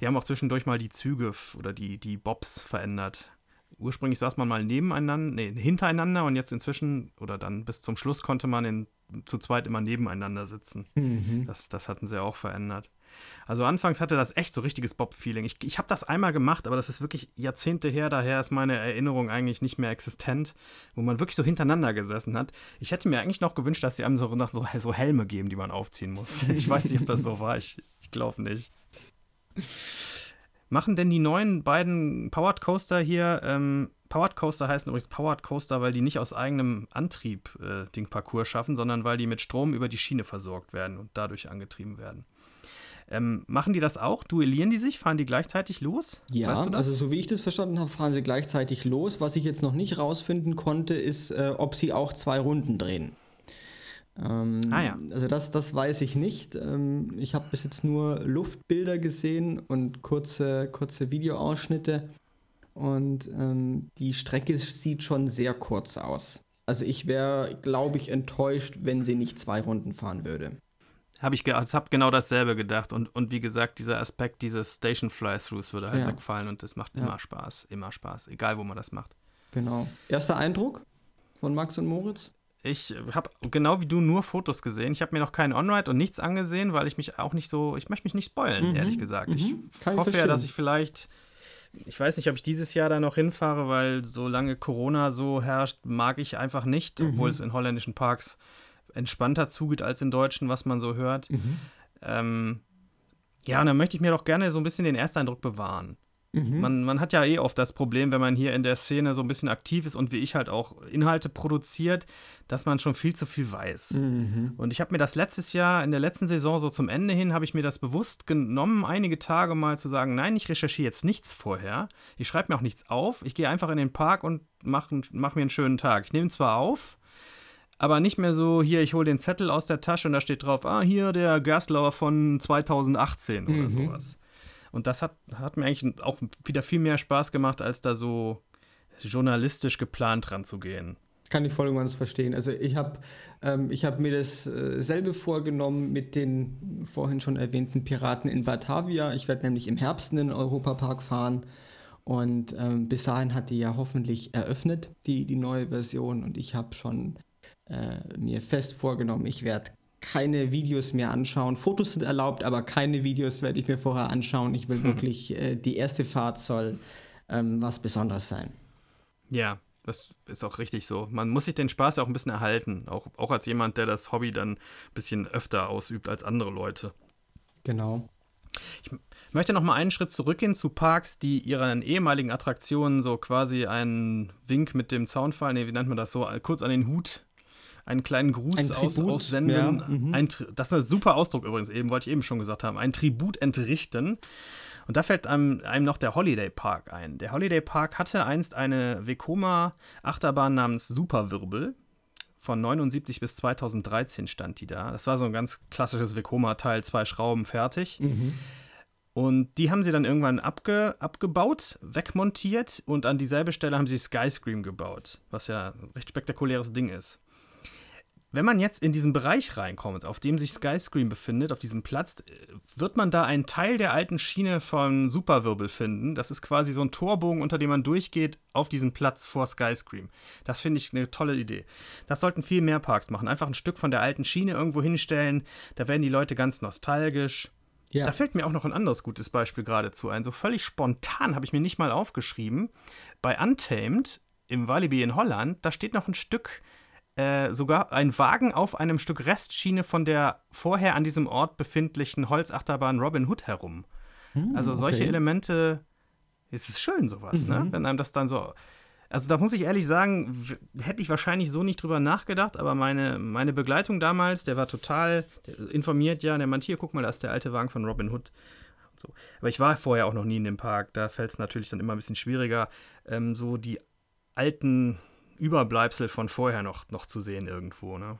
Die haben auch zwischendurch mal die Züge oder die, die Bobs verändert ursprünglich saß man mal nebeneinander, nee, hintereinander und jetzt inzwischen oder dann bis zum Schluss konnte man in, zu zweit immer nebeneinander sitzen. Mhm. Das, das hatten sie auch verändert. Also anfangs hatte das echt so richtiges Bob-Feeling. Ich, ich habe das einmal gemacht, aber das ist wirklich Jahrzehnte her, daher ist meine Erinnerung eigentlich nicht mehr existent, wo man wirklich so hintereinander gesessen hat. Ich hätte mir eigentlich noch gewünscht, dass sie einem so, so, so Helme geben, die man aufziehen muss. Ich weiß nicht, ob das so war. Ich, ich glaube nicht. Machen denn die neuen beiden Powered Coaster hier, ähm, Powered Coaster heißen übrigens Powered Coaster, weil die nicht aus eigenem Antrieb äh, den Parcours schaffen, sondern weil die mit Strom über die Schiene versorgt werden und dadurch angetrieben werden. Ähm, machen die das auch? Duellieren die sich? Fahren die gleichzeitig los? Ja, weißt du also so wie ich das verstanden habe, fahren sie gleichzeitig los. Was ich jetzt noch nicht rausfinden konnte, ist, äh, ob sie auch zwei Runden drehen. Ähm, ah ja. Also das, das weiß ich nicht. Ähm, ich habe bis jetzt nur Luftbilder gesehen und kurze, kurze Videoausschnitte. Und ähm, die Strecke sieht schon sehr kurz aus. Also ich wäre, glaube ich, enttäuscht, wenn sie nicht zwei Runden fahren würde. Habe ich hab genau dasselbe gedacht. Und, und wie gesagt, dieser Aspekt dieses Station Fly-Throughs würde halt ja. wegfallen und das macht ja. immer Spaß. Immer Spaß. Egal, wo man das macht. Genau. Erster Eindruck von Max und Moritz? Ich habe genau wie du nur Fotos gesehen. Ich habe mir noch keinen On-Ride und nichts angesehen, weil ich mich auch nicht so, ich möchte mich nicht spoilen, mhm. ehrlich gesagt. Mhm. Ich Kann hoffe ja, dass ich vielleicht, ich weiß nicht, ob ich dieses Jahr da noch hinfahre, weil solange Corona so herrscht, mag ich einfach nicht, mhm. obwohl es in holländischen Parks entspannter zugeht als in deutschen, was man so hört. Mhm. Ähm, ja, und dann möchte ich mir doch gerne so ein bisschen den Ersteindruck bewahren. Mhm. Man, man hat ja eh oft das Problem, wenn man hier in der Szene so ein bisschen aktiv ist und wie ich halt auch Inhalte produziert, dass man schon viel zu viel weiß. Mhm. Und ich habe mir das letztes Jahr, in der letzten Saison, so zum Ende hin, habe ich mir das bewusst genommen, einige Tage mal zu sagen, nein, ich recherchiere jetzt nichts vorher, ich schreibe mir auch nichts auf, ich gehe einfach in den Park und mache mach mir einen schönen Tag. Ich nehme zwar auf, aber nicht mehr so, hier, ich hole den Zettel aus der Tasche und da steht drauf, ah, hier der Gerstlauer von 2018 oder mhm. sowas. Und das hat, hat mir eigentlich auch wieder viel mehr Spaß gemacht, als da so journalistisch geplant ranzugehen. Kann ich voll ganz verstehen. Also ich habe ähm, hab mir dasselbe äh, vorgenommen mit den vorhin schon erwähnten Piraten in Batavia. Ich werde nämlich im Herbst in den Europapark fahren. Und ähm, bis dahin hat die ja hoffentlich eröffnet, die, die neue Version. Und ich habe schon äh, mir fest vorgenommen, ich werde keine Videos mehr anschauen. Fotos sind erlaubt, aber keine Videos werde ich mir vorher anschauen. Ich will wirklich, äh, die erste Fahrt soll ähm, was Besonderes sein. Ja, das ist auch richtig so. Man muss sich den Spaß auch ein bisschen erhalten. Auch, auch als jemand, der das Hobby dann ein bisschen öfter ausübt als andere Leute. Genau. Ich möchte noch mal einen Schritt zurückgehen zu Parks, die ihren ehemaligen Attraktionen so quasi einen Wink mit dem Zaunfall, nee, wie nennt man das so, kurz an den Hut einen kleinen Gruß ein aus, aussenden. Ja, mhm. ein, das ist ein super Ausdruck übrigens, eben wollte ich eben schon gesagt haben. Ein Tribut entrichten. Und da fällt einem, einem noch der Holiday Park ein. Der Holiday Park hatte einst eine Vekoma-Achterbahn namens Superwirbel. Von 79 bis 2013 stand die da. Das war so ein ganz klassisches Vekoma-Teil, zwei Schrauben fertig. Mhm. Und die haben sie dann irgendwann abge, abgebaut, wegmontiert und an dieselbe Stelle haben sie Skyscream gebaut, was ja ein recht spektakuläres Ding ist. Wenn man jetzt in diesen Bereich reinkommt, auf dem sich Skyscream befindet, auf diesem Platz, wird man da einen Teil der alten Schiene von Superwirbel finden. Das ist quasi so ein Torbogen, unter dem man durchgeht auf diesen Platz vor Skyscream. Das finde ich eine tolle Idee. Das sollten viel mehr Parks machen. Einfach ein Stück von der alten Schiene irgendwo hinstellen. Da werden die Leute ganz nostalgisch. Ja. Da fällt mir auch noch ein anderes gutes Beispiel geradezu ein. So völlig spontan habe ich mir nicht mal aufgeschrieben. Bei Untamed im Walibi in Holland, da steht noch ein Stück äh, sogar ein Wagen auf einem Stück Restschiene von der vorher an diesem Ort befindlichen Holzachterbahn Robin Hood herum. Hm, also solche okay. Elemente, es ist schön sowas, ne? mhm. ne? Wenn einem das dann so. Also da muss ich ehrlich sagen, hätte ich wahrscheinlich so nicht drüber nachgedacht, aber meine, meine Begleitung damals, der war total der informiert, ja, der meint, hier, guck mal, da ist der alte Wagen von Robin Hood. So. Aber ich war vorher auch noch nie in dem Park, da fällt es natürlich dann immer ein bisschen schwieriger, ähm, so die alten Überbleibsel von vorher noch, noch zu sehen irgendwo. Ne?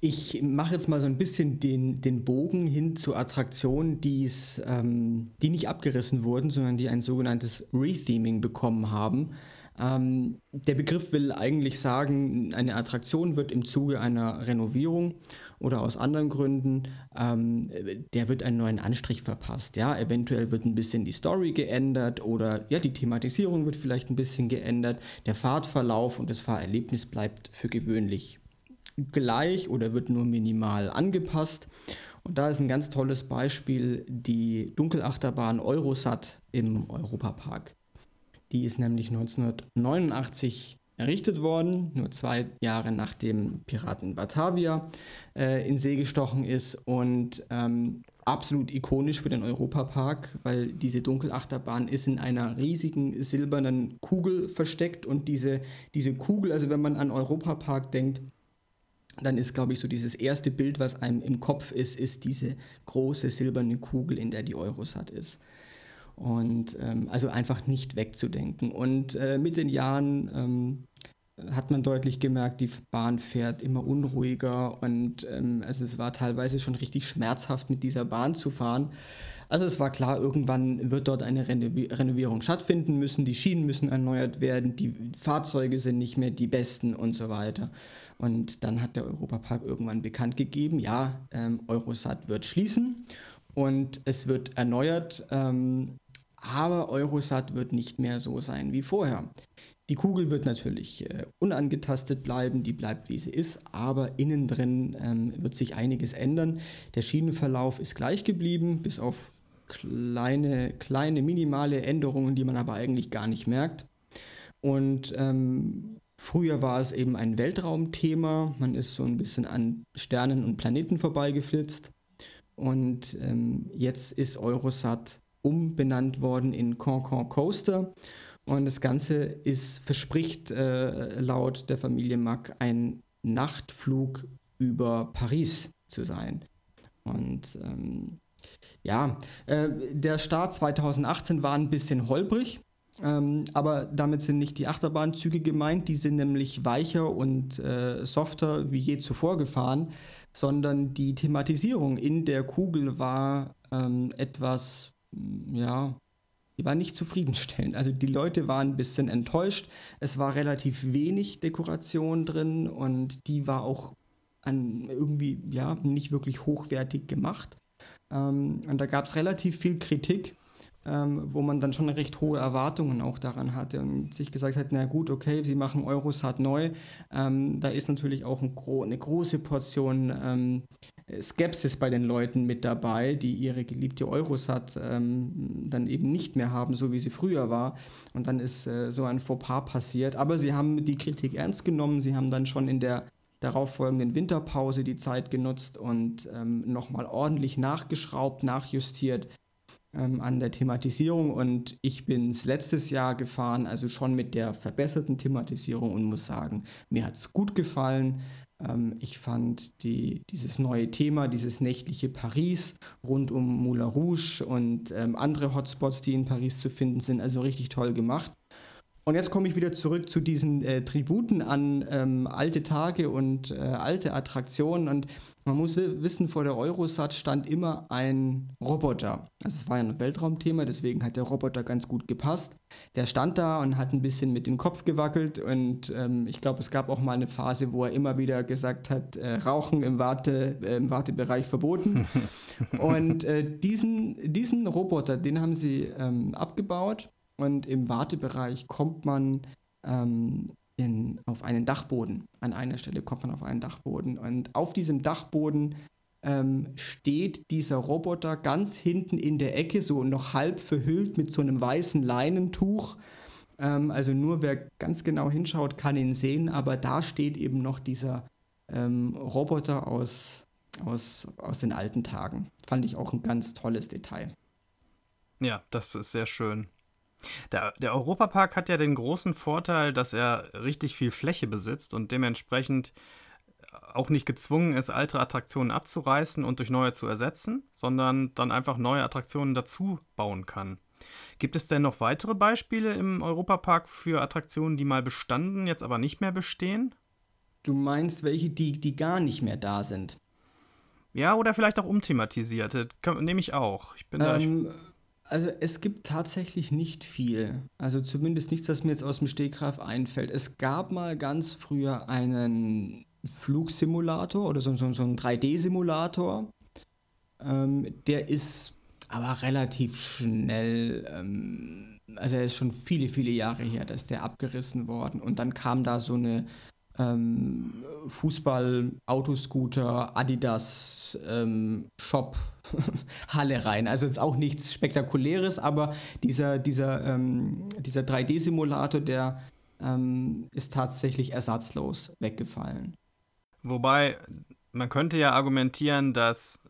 Ich mache jetzt mal so ein bisschen den, den Bogen hin zu Attraktionen, ähm, die nicht abgerissen wurden, sondern die ein sogenanntes Retheming bekommen haben. Ähm, der Begriff will eigentlich sagen, eine Attraktion wird im Zuge einer Renovierung oder aus anderen Gründen, ähm, der wird einen neuen Anstrich verpasst. Ja, eventuell wird ein bisschen die Story geändert oder ja, die Thematisierung wird vielleicht ein bisschen geändert. Der Fahrtverlauf und das Fahrerlebnis bleibt für gewöhnlich gleich oder wird nur minimal angepasst. Und da ist ein ganz tolles Beispiel die Dunkelachterbahn Eurosat im Europapark. Die ist nämlich 1989 errichtet worden, nur zwei Jahre nachdem Piraten Batavia äh, in See gestochen ist und ähm, absolut ikonisch für den Europapark, weil diese Dunkelachterbahn ist in einer riesigen silbernen Kugel versteckt und diese, diese Kugel, also wenn man an Europapark denkt, dann ist, glaube ich, so dieses erste Bild, was einem im Kopf ist, ist diese große silberne Kugel, in der die Eurosat ist. Und ähm, also einfach nicht wegzudenken. Und äh, mit den Jahren ähm, hat man deutlich gemerkt, die Bahn fährt immer unruhiger und ähm, also es war teilweise schon richtig schmerzhaft, mit dieser Bahn zu fahren. Also es war klar, irgendwann wird dort eine Renovierung stattfinden müssen, die Schienen müssen erneuert werden, die Fahrzeuge sind nicht mehr die besten und so weiter. Und dann hat der Europapark irgendwann bekannt gegeben, ja, ähm, Eurosat wird schließen und es wird erneuert. Ähm, aber Eurosat wird nicht mehr so sein wie vorher. Die Kugel wird natürlich äh, unangetastet bleiben, die bleibt wie sie ist, aber innen drin ähm, wird sich einiges ändern. Der Schienenverlauf ist gleich geblieben, bis auf kleine, kleine, minimale Änderungen, die man aber eigentlich gar nicht merkt. Und ähm, früher war es eben ein Weltraumthema, man ist so ein bisschen an Sternen und Planeten vorbeigeflitzt. Und ähm, jetzt ist Eurosat umbenannt worden in Concon Coaster. Und das Ganze ist, verspricht äh, laut der Familie Mack ein Nachtflug über Paris zu sein. Und ähm, ja, äh, der Start 2018 war ein bisschen holprig, ähm, aber damit sind nicht die Achterbahnzüge gemeint, die sind nämlich weicher und äh, softer wie je zuvor gefahren, sondern die Thematisierung in der Kugel war ähm, etwas ja, die war nicht zufriedenstellend. Also die Leute waren ein bisschen enttäuscht. Es war relativ wenig Dekoration drin und die war auch an irgendwie ja nicht wirklich hochwertig gemacht. Ähm, und da gab es relativ viel Kritik ähm, wo man dann schon recht hohe Erwartungen auch daran hatte und sich gesagt hat, na gut, okay, sie machen Eurosat neu. Ähm, da ist natürlich auch ein gro eine große Portion ähm, Skepsis bei den Leuten mit dabei, die ihre geliebte Eurosat ähm, dann eben nicht mehr haben, so wie sie früher war. Und dann ist äh, so ein Fauxpas passiert. Aber sie haben die Kritik ernst genommen. Sie haben dann schon in der darauffolgenden Winterpause die Zeit genutzt und ähm, nochmal ordentlich nachgeschraubt, nachjustiert ähm, an der Thematisierung und ich bin es letztes Jahr gefahren, also schon mit der verbesserten Thematisierung und muss sagen, mir hat es gut gefallen. Ähm, ich fand die, dieses neue Thema, dieses nächtliche Paris rund um Moulin Rouge und ähm, andere Hotspots, die in Paris zu finden sind, also richtig toll gemacht. Und jetzt komme ich wieder zurück zu diesen äh, Tributen an ähm, alte Tage und äh, alte Attraktionen. Und man muss wissen, vor der Eurosat stand immer ein Roboter. Also es war ja ein Weltraumthema, deswegen hat der Roboter ganz gut gepasst. Der stand da und hat ein bisschen mit dem Kopf gewackelt. Und ähm, ich glaube, es gab auch mal eine Phase, wo er immer wieder gesagt hat, äh, Rauchen im, Warte, äh, im Wartebereich verboten. und äh, diesen, diesen Roboter, den haben sie ähm, abgebaut und im Wartebereich kommt man ähm, in, auf einen Dachboden. An einer Stelle kommt man auf einen Dachboden. Und auf diesem Dachboden ähm, steht dieser Roboter ganz hinten in der Ecke, so noch halb verhüllt mit so einem weißen Leinentuch. Ähm, also nur wer ganz genau hinschaut, kann ihn sehen. Aber da steht eben noch dieser ähm, Roboter aus, aus, aus den alten Tagen. Fand ich auch ein ganz tolles Detail. Ja, das ist sehr schön. Der, der Europapark hat ja den großen Vorteil, dass er richtig viel Fläche besitzt und dementsprechend auch nicht gezwungen ist, alte Attraktionen abzureißen und durch neue zu ersetzen, sondern dann einfach neue Attraktionen dazu bauen kann. Gibt es denn noch weitere Beispiele im Europapark für Attraktionen, die mal bestanden, jetzt aber nicht mehr bestehen? Du meinst welche, die, die gar nicht mehr da sind? Ja, oder vielleicht auch umthematisierte. Nehme ich auch. Ich bin ähm, da, also es gibt tatsächlich nicht viel. Also zumindest nichts, was mir jetzt aus dem Stegreif einfällt. Es gab mal ganz früher einen Flugsimulator oder so, so, so einen 3D-Simulator. Ähm, der ist aber relativ schnell, ähm, also er ist schon viele, viele Jahre her, dass der abgerissen worden. Und dann kam da so eine ähm, Fußball, Halle rein. Also jetzt auch nichts Spektakuläres, aber dieser, dieser, ähm, dieser 3D-Simulator, der ähm, ist tatsächlich ersatzlos weggefallen. Wobei, man könnte ja argumentieren, dass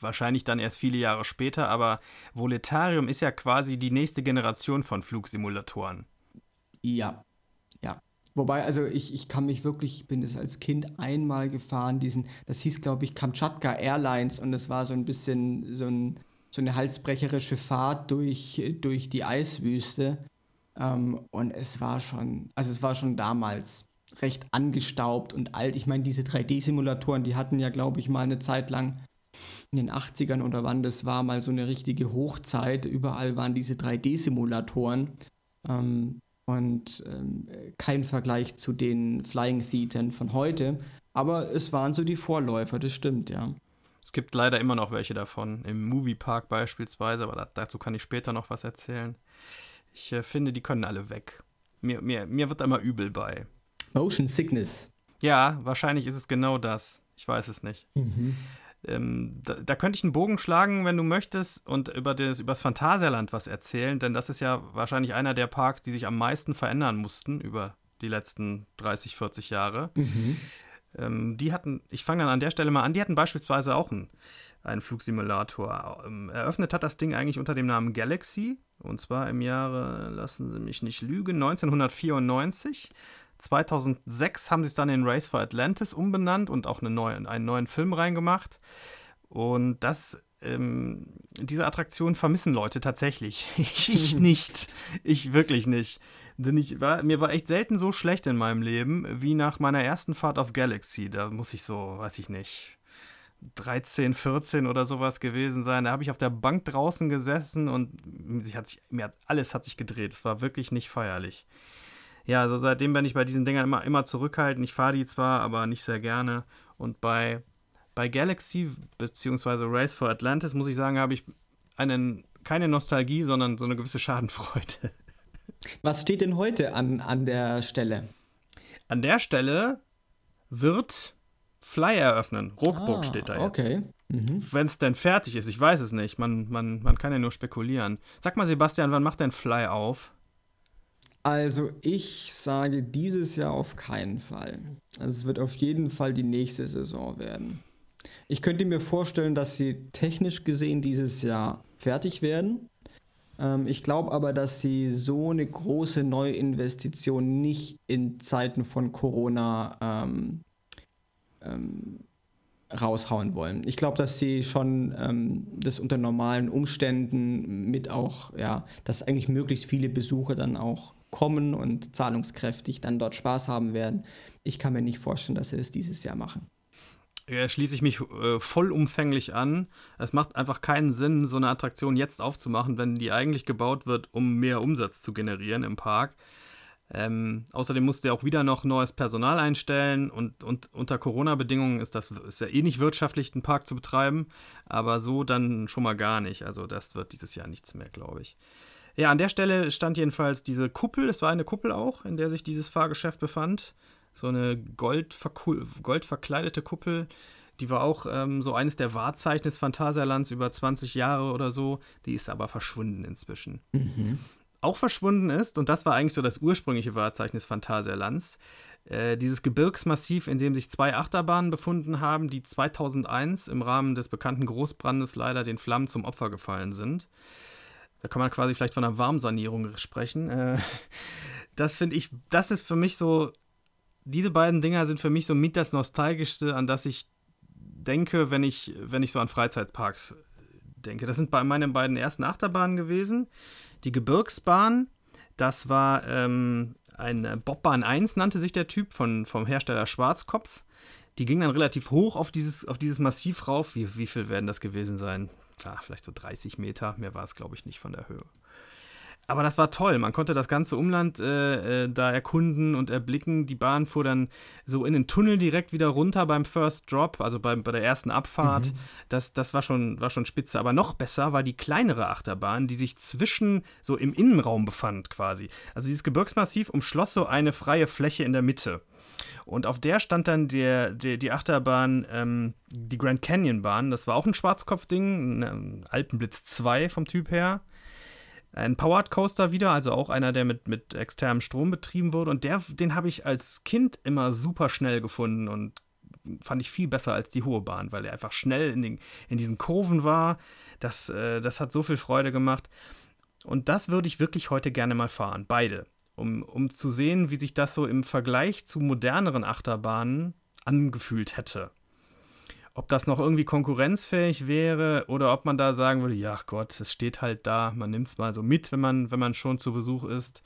wahrscheinlich dann erst viele Jahre später, aber Voletarium ist ja quasi die nächste Generation von Flugsimulatoren. Ja, Wobei, also ich, ich kann mich wirklich, ich bin es als Kind einmal gefahren, diesen, das hieß, glaube ich, Kamtschatka Airlines und das war so ein bisschen so, ein, so eine halsbrecherische Fahrt durch, durch die Eiswüste. Ähm, und es war schon, also es war schon damals recht angestaubt und alt. Ich meine, diese 3D-Simulatoren, die hatten ja, glaube ich, mal eine Zeit lang in den 80ern oder wann das war, mal so eine richtige Hochzeit. Überall waren diese 3D-Simulatoren. Ähm, und ähm, kein Vergleich zu den Flying Theatern von heute. Aber es waren so die Vorläufer, das stimmt, ja. Es gibt leider immer noch welche davon, im Moviepark beispielsweise, aber dazu kann ich später noch was erzählen. Ich äh, finde, die können alle weg. Mir, mir, mir wird da immer übel bei. Motion Sickness. Ja, wahrscheinlich ist es genau das. Ich weiß es nicht. Mhm. Ähm, da, da, könnte ich einen Bogen schlagen, wenn du möchtest, und über das, über das Phantasialand was erzählen, denn das ist ja wahrscheinlich einer der Parks, die sich am meisten verändern mussten über die letzten 30, 40 Jahre. Mhm. Ähm, die hatten, ich fange dann an der Stelle mal an, die hatten beispielsweise auch einen, einen Flugsimulator. Ähm, eröffnet hat das Ding eigentlich unter dem Namen Galaxy, und zwar im Jahre, lassen Sie mich nicht lügen, 1994. 2006 haben sie es dann in Race for Atlantis umbenannt und auch eine neue, einen neuen Film reingemacht. Und das, ähm, diese Attraktion vermissen Leute tatsächlich. ich, ich nicht. Ich wirklich nicht. Denn ich war, mir war echt selten so schlecht in meinem Leben wie nach meiner ersten Fahrt auf Galaxy. Da muss ich so, weiß ich nicht, 13, 14 oder sowas gewesen sein. Da habe ich auf der Bank draußen gesessen und sich hat sich, mir hat, alles hat sich gedreht. Es war wirklich nicht feierlich. Ja, also seitdem bin ich bei diesen Dingern immer, immer zurückhaltend. Ich fahre die zwar, aber nicht sehr gerne. Und bei, bei Galaxy bzw. Race for Atlantis muss ich sagen, habe ich einen, keine Nostalgie, sondern so eine gewisse Schadenfreude. Was steht denn heute an, an der Stelle? An der Stelle wird Fly eröffnen. Rochburg ah, steht da jetzt. Okay. Mhm. Wenn es denn fertig ist, ich weiß es nicht. Man, man, man kann ja nur spekulieren. Sag mal, Sebastian, wann macht denn Fly auf? Also ich sage dieses Jahr auf keinen Fall. Also es wird auf jeden Fall die nächste Saison werden. Ich könnte mir vorstellen, dass sie technisch gesehen dieses Jahr fertig werden. Ähm, ich glaube aber, dass sie so eine große Neuinvestition nicht in Zeiten von Corona ähm, ähm, raushauen wollen. Ich glaube, dass sie schon ähm, das unter normalen Umständen mit auch, ja, dass eigentlich möglichst viele Besucher dann auch kommen und zahlungskräftig dann dort Spaß haben werden. Ich kann mir nicht vorstellen, dass sie es dieses Jahr machen. Ja, schließe ich mich äh, vollumfänglich an. Es macht einfach keinen Sinn, so eine Attraktion jetzt aufzumachen, wenn die eigentlich gebaut wird, um mehr Umsatz zu generieren im Park. Ähm, außerdem musste er auch wieder noch neues Personal einstellen und, und unter Corona-Bedingungen ist das ist ja eh nicht wirtschaftlich, einen Park zu betreiben, aber so dann schon mal gar nicht. Also das wird dieses Jahr nichts mehr, glaube ich. Ja, an der Stelle stand jedenfalls diese Kuppel, es war eine Kuppel auch, in der sich dieses Fahrgeschäft befand. So eine goldverkleidete Kuppel, die war auch ähm, so eines der Wahrzeichen des Phantasialands über 20 Jahre oder so. Die ist aber verschwunden inzwischen. Mhm auch verschwunden ist, und das war eigentlich so das ursprüngliche Wahrzeichen des Phantasialands, äh, dieses Gebirgsmassiv, in dem sich zwei Achterbahnen befunden haben, die 2001 im Rahmen des bekannten Großbrandes leider den Flammen zum Opfer gefallen sind. Da kann man quasi vielleicht von einer Warmsanierung sprechen. Äh, das finde ich, das ist für mich so, diese beiden Dinger sind für mich so mit das Nostalgischste, an das ich denke, wenn ich, wenn ich so an Freizeitparks denke. Das sind bei meinen beiden ersten Achterbahnen gewesen. Die Gebirgsbahn, das war ähm, eine Bobbahn 1, nannte sich der Typ von, vom Hersteller Schwarzkopf. Die ging dann relativ hoch auf dieses, auf dieses Massiv rauf. Wie, wie viel werden das gewesen sein? Klar, vielleicht so 30 Meter. Mehr war es, glaube ich, nicht von der Höhe. Aber das war toll. Man konnte das ganze Umland äh, äh, da erkunden und erblicken. Die Bahn fuhr dann so in den Tunnel direkt wieder runter beim First Drop, also bei, bei der ersten Abfahrt. Mhm. Das, das war, schon, war schon spitze. Aber noch besser war die kleinere Achterbahn, die sich zwischen so im Innenraum befand quasi. Also dieses Gebirgsmassiv umschloss so eine freie Fläche in der Mitte. Und auf der stand dann der, der die Achterbahn, ähm, die Grand Canyon Bahn. Das war auch ein Schwarzkopfding, ein Alpenblitz 2 vom Typ her ein Powered Coaster wieder, also auch einer, der mit, mit externem Strom betrieben wurde. Und der, den habe ich als Kind immer super schnell gefunden und fand ich viel besser als die hohe Bahn, weil er einfach schnell in, den, in diesen Kurven war. Das, äh, das hat so viel Freude gemacht. Und das würde ich wirklich heute gerne mal fahren, beide, um, um zu sehen, wie sich das so im Vergleich zu moderneren Achterbahnen angefühlt hätte ob das noch irgendwie konkurrenzfähig wäre oder ob man da sagen würde, ja Gott, es steht halt da, man nimmt es mal so mit, wenn man, wenn man schon zu Besuch ist.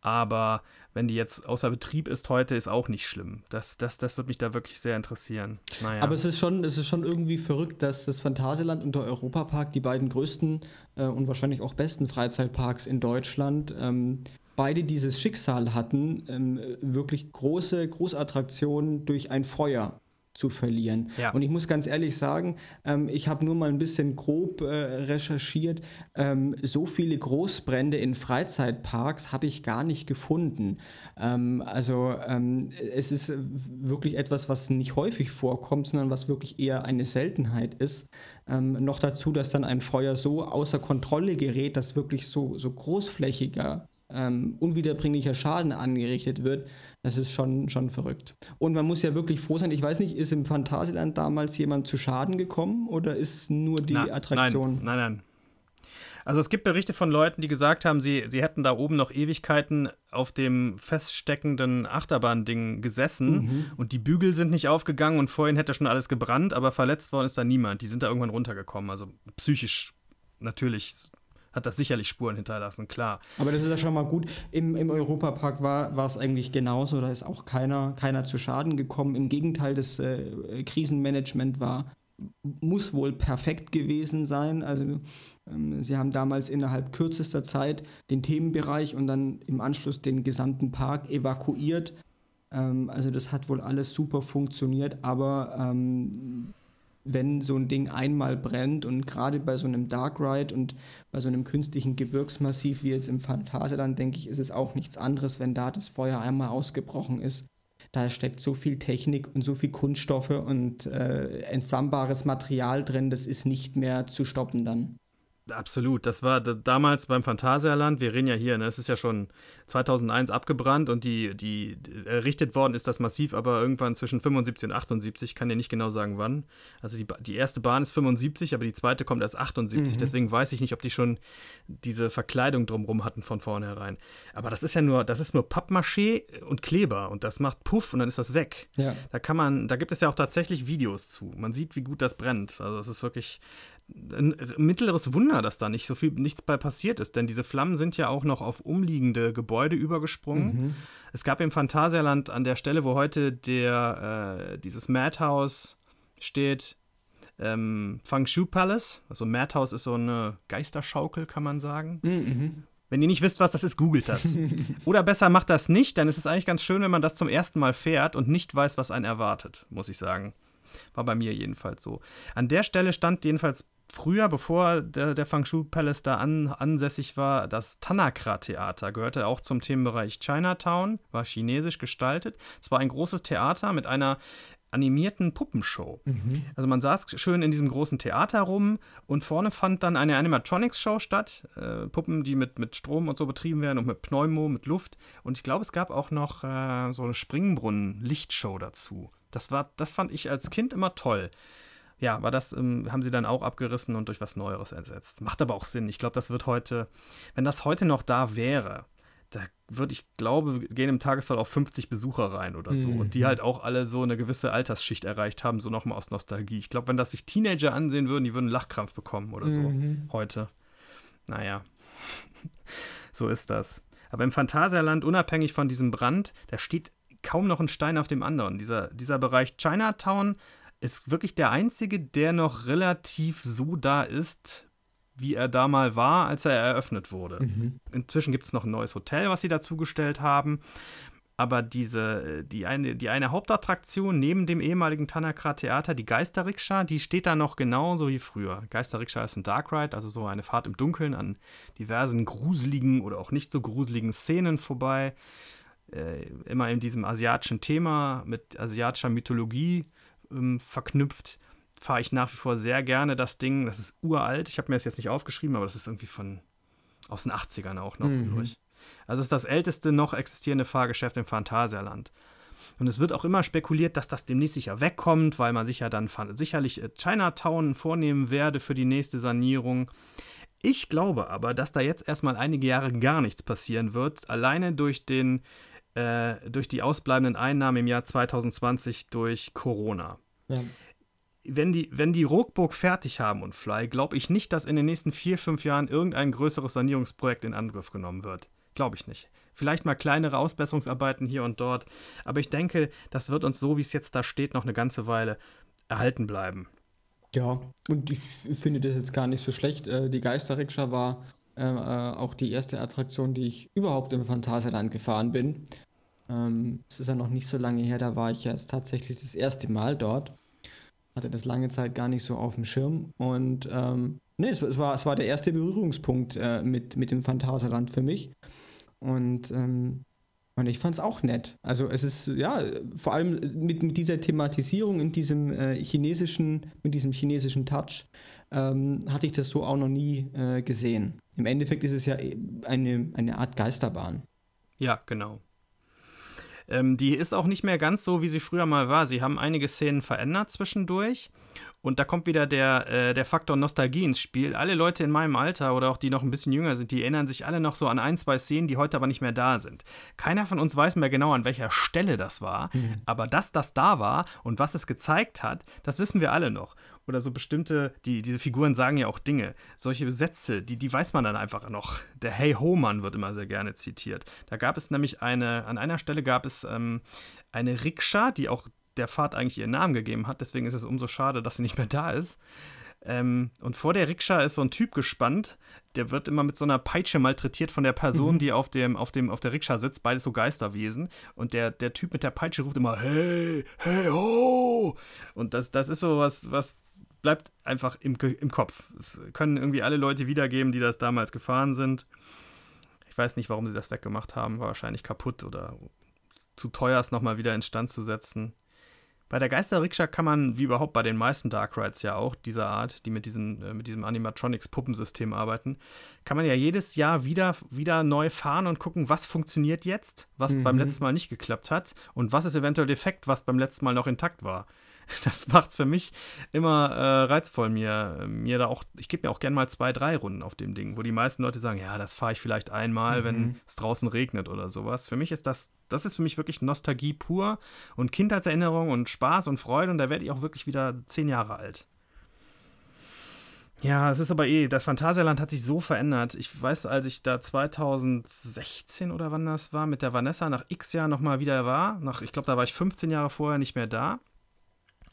Aber wenn die jetzt außer Betrieb ist heute, ist auch nicht schlimm. Das, das, das wird mich da wirklich sehr interessieren. Naja. Aber es ist, schon, es ist schon irgendwie verrückt, dass das Phantasialand und der Europapark, die beiden größten äh, und wahrscheinlich auch besten Freizeitparks in Deutschland, ähm, beide dieses Schicksal hatten, ähm, wirklich große Großattraktionen durch ein Feuer zu verlieren. Ja. Und ich muss ganz ehrlich sagen, ähm, ich habe nur mal ein bisschen grob äh, recherchiert. Ähm, so viele Großbrände in Freizeitparks habe ich gar nicht gefunden. Ähm, also ähm, es ist wirklich etwas, was nicht häufig vorkommt, sondern was wirklich eher eine Seltenheit ist. Ähm, noch dazu, dass dann ein Feuer so außer Kontrolle gerät, dass wirklich so, so großflächiger ähm, unwiederbringlicher Schaden angerichtet wird, das ist schon, schon verrückt. Und man muss ja wirklich froh sein, ich weiß nicht, ist im Phantasialand damals jemand zu Schaden gekommen oder ist nur die Na, Attraktion? Nein, nein, nein. Also es gibt Berichte von Leuten, die gesagt haben, sie, sie hätten da oben noch Ewigkeiten auf dem feststeckenden Achterbahnding gesessen mhm. und die Bügel sind nicht aufgegangen und vorhin hätte schon alles gebrannt, aber verletzt worden ist da niemand. Die sind da irgendwann runtergekommen. Also psychisch natürlich hat das sicherlich Spuren hinterlassen, klar. Aber das ist ja schon mal gut. Im, im Europapark war, es eigentlich genauso. Da ist auch keiner, keiner zu Schaden gekommen. Im Gegenteil, das äh, Krisenmanagement war, muss wohl perfekt gewesen sein. Also ähm, sie haben damals innerhalb kürzester Zeit den Themenbereich und dann im Anschluss den gesamten Park evakuiert. Ähm, also das hat wohl alles super funktioniert, aber ähm, wenn so ein Ding einmal brennt und gerade bei so einem Dark Ride und bei so einem künstlichen Gebirgsmassiv wie jetzt im Phantasialand, denke ich, ist es auch nichts anderes, wenn da das Feuer einmal ausgebrochen ist. Da steckt so viel Technik und so viel Kunststoffe und äh, entflammbares Material drin, das ist nicht mehr zu stoppen dann. Absolut, das war damals beim Phantasialand, wir reden ja hier, ne, es ist ja schon 2001 abgebrannt und die, die errichtet worden ist das Massiv, aber irgendwann zwischen 75 und 78, kann dir nicht genau sagen wann. Also die, die erste Bahn ist 75, aber die zweite kommt erst 78, mhm. deswegen weiß ich nicht, ob die schon diese Verkleidung drumrum hatten von vornherein. Aber das ist ja nur, das ist nur Pappmaché und Kleber und das macht Puff und dann ist das weg. Ja. Da kann man, da gibt es ja auch tatsächlich Videos zu. Man sieht, wie gut das brennt. Also es ist wirklich, ein mittleres Wunder, dass da nicht so viel nichts bei passiert ist, denn diese Flammen sind ja auch noch auf umliegende Gebäude übergesprungen. Mhm. Es gab im Phantasialand an der Stelle, wo heute der äh, dieses Madhouse steht, ähm, Fang Shu Palace. Also Madhouse ist so eine Geisterschaukel, kann man sagen. Mhm. Wenn ihr nicht wisst, was das ist, googelt das. Oder besser macht das nicht, dann ist es eigentlich ganz schön, wenn man das zum ersten Mal fährt und nicht weiß, was einen erwartet, muss ich sagen. War bei mir jedenfalls so. An der Stelle stand jedenfalls früher, bevor der, der Fangshu Palace da an, ansässig war, das Tanakra-Theater. Gehörte auch zum Themenbereich Chinatown, war chinesisch gestaltet. Es war ein großes Theater mit einer animierten Puppenshow. Mhm. Also man saß schön in diesem großen Theater rum und vorne fand dann eine Animatronics-Show statt. Äh, Puppen, die mit, mit Strom und so betrieben werden und mit Pneumo, mit Luft. Und ich glaube, es gab auch noch äh, so eine Springbrunnen-Lichtshow dazu. Das, war, das fand ich als Kind immer toll. Ja, aber das ähm, haben sie dann auch abgerissen und durch was Neueres ersetzt. Macht aber auch Sinn. Ich glaube, das wird heute, wenn das heute noch da wäre, da würde ich glaube, gehen im Tagesfall auch 50 Besucher rein oder so. Mhm. Und die mhm. halt auch alle so eine gewisse Altersschicht erreicht haben, so nochmal aus Nostalgie. Ich glaube, wenn das sich Teenager ansehen würden, die würden einen Lachkrampf bekommen oder so mhm. heute. Naja, so ist das. Aber im Phantasialand, unabhängig von diesem Brand, da steht kaum noch ein Stein auf dem anderen. Dieser, dieser Bereich Chinatown ist wirklich der einzige, der noch relativ so da ist, wie er da mal war, als er eröffnet wurde. Mhm. Inzwischen gibt es noch ein neues Hotel, was sie dazugestellt haben. Aber diese, die eine, die eine Hauptattraktion neben dem ehemaligen Tanakra Theater, die Geisterrikscha, die steht da noch genauso wie früher. Geisterrikscha ist ein Dark Ride, also so eine Fahrt im Dunkeln an diversen gruseligen oder auch nicht so gruseligen Szenen vorbei äh, immer in diesem asiatischen Thema mit asiatischer Mythologie ähm, verknüpft, fahre ich nach wie vor sehr gerne das Ding. Das ist uralt. Ich habe mir das jetzt nicht aufgeschrieben, aber das ist irgendwie von aus den 80ern auch noch mhm. übrig. Also es ist das älteste noch existierende Fahrgeschäft im Phantasialand. Und es wird auch immer spekuliert, dass das demnächst sicher wegkommt, weil man sich ja dann sicherlich äh, Chinatown vornehmen werde für die nächste Sanierung. Ich glaube aber, dass da jetzt erstmal einige Jahre gar nichts passieren wird, alleine durch den äh, durch die ausbleibenden Einnahmen im Jahr 2020 durch Corona. Ja. Wenn die, wenn die Ruckburg fertig haben und Fly, glaube ich nicht, dass in den nächsten vier, fünf Jahren irgendein größeres Sanierungsprojekt in Angriff genommen wird. Glaube ich nicht. Vielleicht mal kleinere Ausbesserungsarbeiten hier und dort. Aber ich denke, das wird uns so, wie es jetzt da steht, noch eine ganze Weile erhalten bleiben. Ja, und ich finde das jetzt gar nicht so schlecht. Äh, die Geisterrikscha war äh, äh, auch die erste Attraktion, die ich überhaupt im Phantasialand gefahren bin. Ähm, es ist ja noch nicht so lange her, da war ich jetzt tatsächlich das erste Mal dort. Hatte das lange Zeit gar nicht so auf dem Schirm. Und ähm, nee, es, es, war, es war der erste Berührungspunkt äh, mit, mit dem Phantasialand für mich. Und, ähm, und ich fand es auch nett. Also es ist, ja, vor allem mit, mit dieser Thematisierung in diesem äh, chinesischen, mit diesem chinesischen Touch, ähm, hatte ich das so auch noch nie äh, gesehen. Im Endeffekt ist es ja eine, eine Art Geisterbahn. Ja, genau. Ähm, die ist auch nicht mehr ganz so, wie sie früher mal war. Sie haben einige Szenen verändert zwischendurch. Und da kommt wieder der, äh, der Faktor Nostalgie ins Spiel. Alle Leute in meinem Alter oder auch die noch ein bisschen jünger sind, die erinnern sich alle noch so an ein, zwei Szenen, die heute aber nicht mehr da sind. Keiner von uns weiß mehr genau, an welcher Stelle das war. Mhm. Aber dass das da war und was es gezeigt hat, das wissen wir alle noch oder so bestimmte, die, diese Figuren sagen ja auch Dinge. Solche Sätze, die, die weiß man dann einfach noch. Der Hey Ho Mann wird immer sehr gerne zitiert. Da gab es nämlich eine, an einer Stelle gab es ähm, eine Rikscha, die auch der Fahrt eigentlich ihren Namen gegeben hat. Deswegen ist es umso schade, dass sie nicht mehr da ist. Ähm, und vor der Rikscha ist so ein Typ gespannt, der wird immer mit so einer Peitsche malträtiert von der Person, mhm. die auf, dem, auf, dem, auf der Rikscha sitzt, beides so Geisterwesen. Und der, der Typ mit der Peitsche ruft immer, hey, hey, ho! Und das, das ist so was, was bleibt einfach im, im Kopf. Es können irgendwie alle Leute wiedergeben, die das damals gefahren sind. Ich weiß nicht, warum sie das weggemacht haben, war wahrscheinlich kaputt oder zu teuer, es nochmal wieder instand zu setzen. Bei der Geisterrikscha kann man, wie überhaupt bei den meisten Dark Rides ja auch, dieser Art, die mit, diesen, äh, mit diesem Animatronics-Puppensystem arbeiten, kann man ja jedes Jahr wieder, wieder neu fahren und gucken, was funktioniert jetzt, was mhm. beim letzten Mal nicht geklappt hat und was ist eventuell defekt, was beim letzten Mal noch intakt war. Das macht es für mich immer äh, reizvoll, mir, mir da auch, ich gebe mir auch gerne mal zwei, drei Runden auf dem Ding, wo die meisten Leute sagen, ja, das fahre ich vielleicht einmal, mhm. wenn es draußen regnet oder sowas. Für mich ist das, das ist für mich wirklich Nostalgie pur und Kindheitserinnerung und Spaß und Freude und da werde ich auch wirklich wieder zehn Jahre alt. Ja, es ist aber eh, das Phantasialand hat sich so verändert. Ich weiß, als ich da 2016 oder wann das war, mit der Vanessa nach x Jahren nochmal wieder war, nach, ich glaube, da war ich 15 Jahre vorher nicht mehr da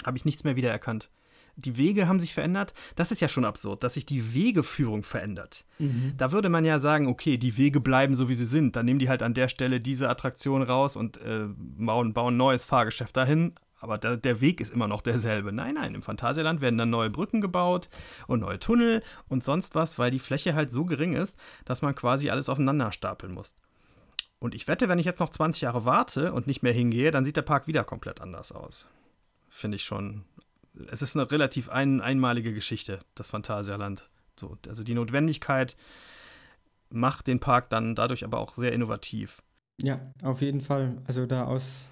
habe ich nichts mehr wiedererkannt. Die Wege haben sich verändert. Das ist ja schon absurd, dass sich die Wegeführung verändert. Mhm. Da würde man ja sagen, okay, die Wege bleiben so, wie sie sind. Dann nehmen die halt an der Stelle diese Attraktion raus und äh, bauen, bauen ein neues Fahrgeschäft dahin. Aber der, der Weg ist immer noch derselbe. Nein, nein, im Phantasialand werden dann neue Brücken gebaut und neue Tunnel und sonst was, weil die Fläche halt so gering ist, dass man quasi alles aufeinander stapeln muss. Und ich wette, wenn ich jetzt noch 20 Jahre warte und nicht mehr hingehe, dann sieht der Park wieder komplett anders aus finde ich schon. Es ist eine relativ ein, einmalige Geschichte, das Phantasialand. So, also die Notwendigkeit macht den Park dann dadurch aber auch sehr innovativ. Ja, auf jeden Fall. Also da aus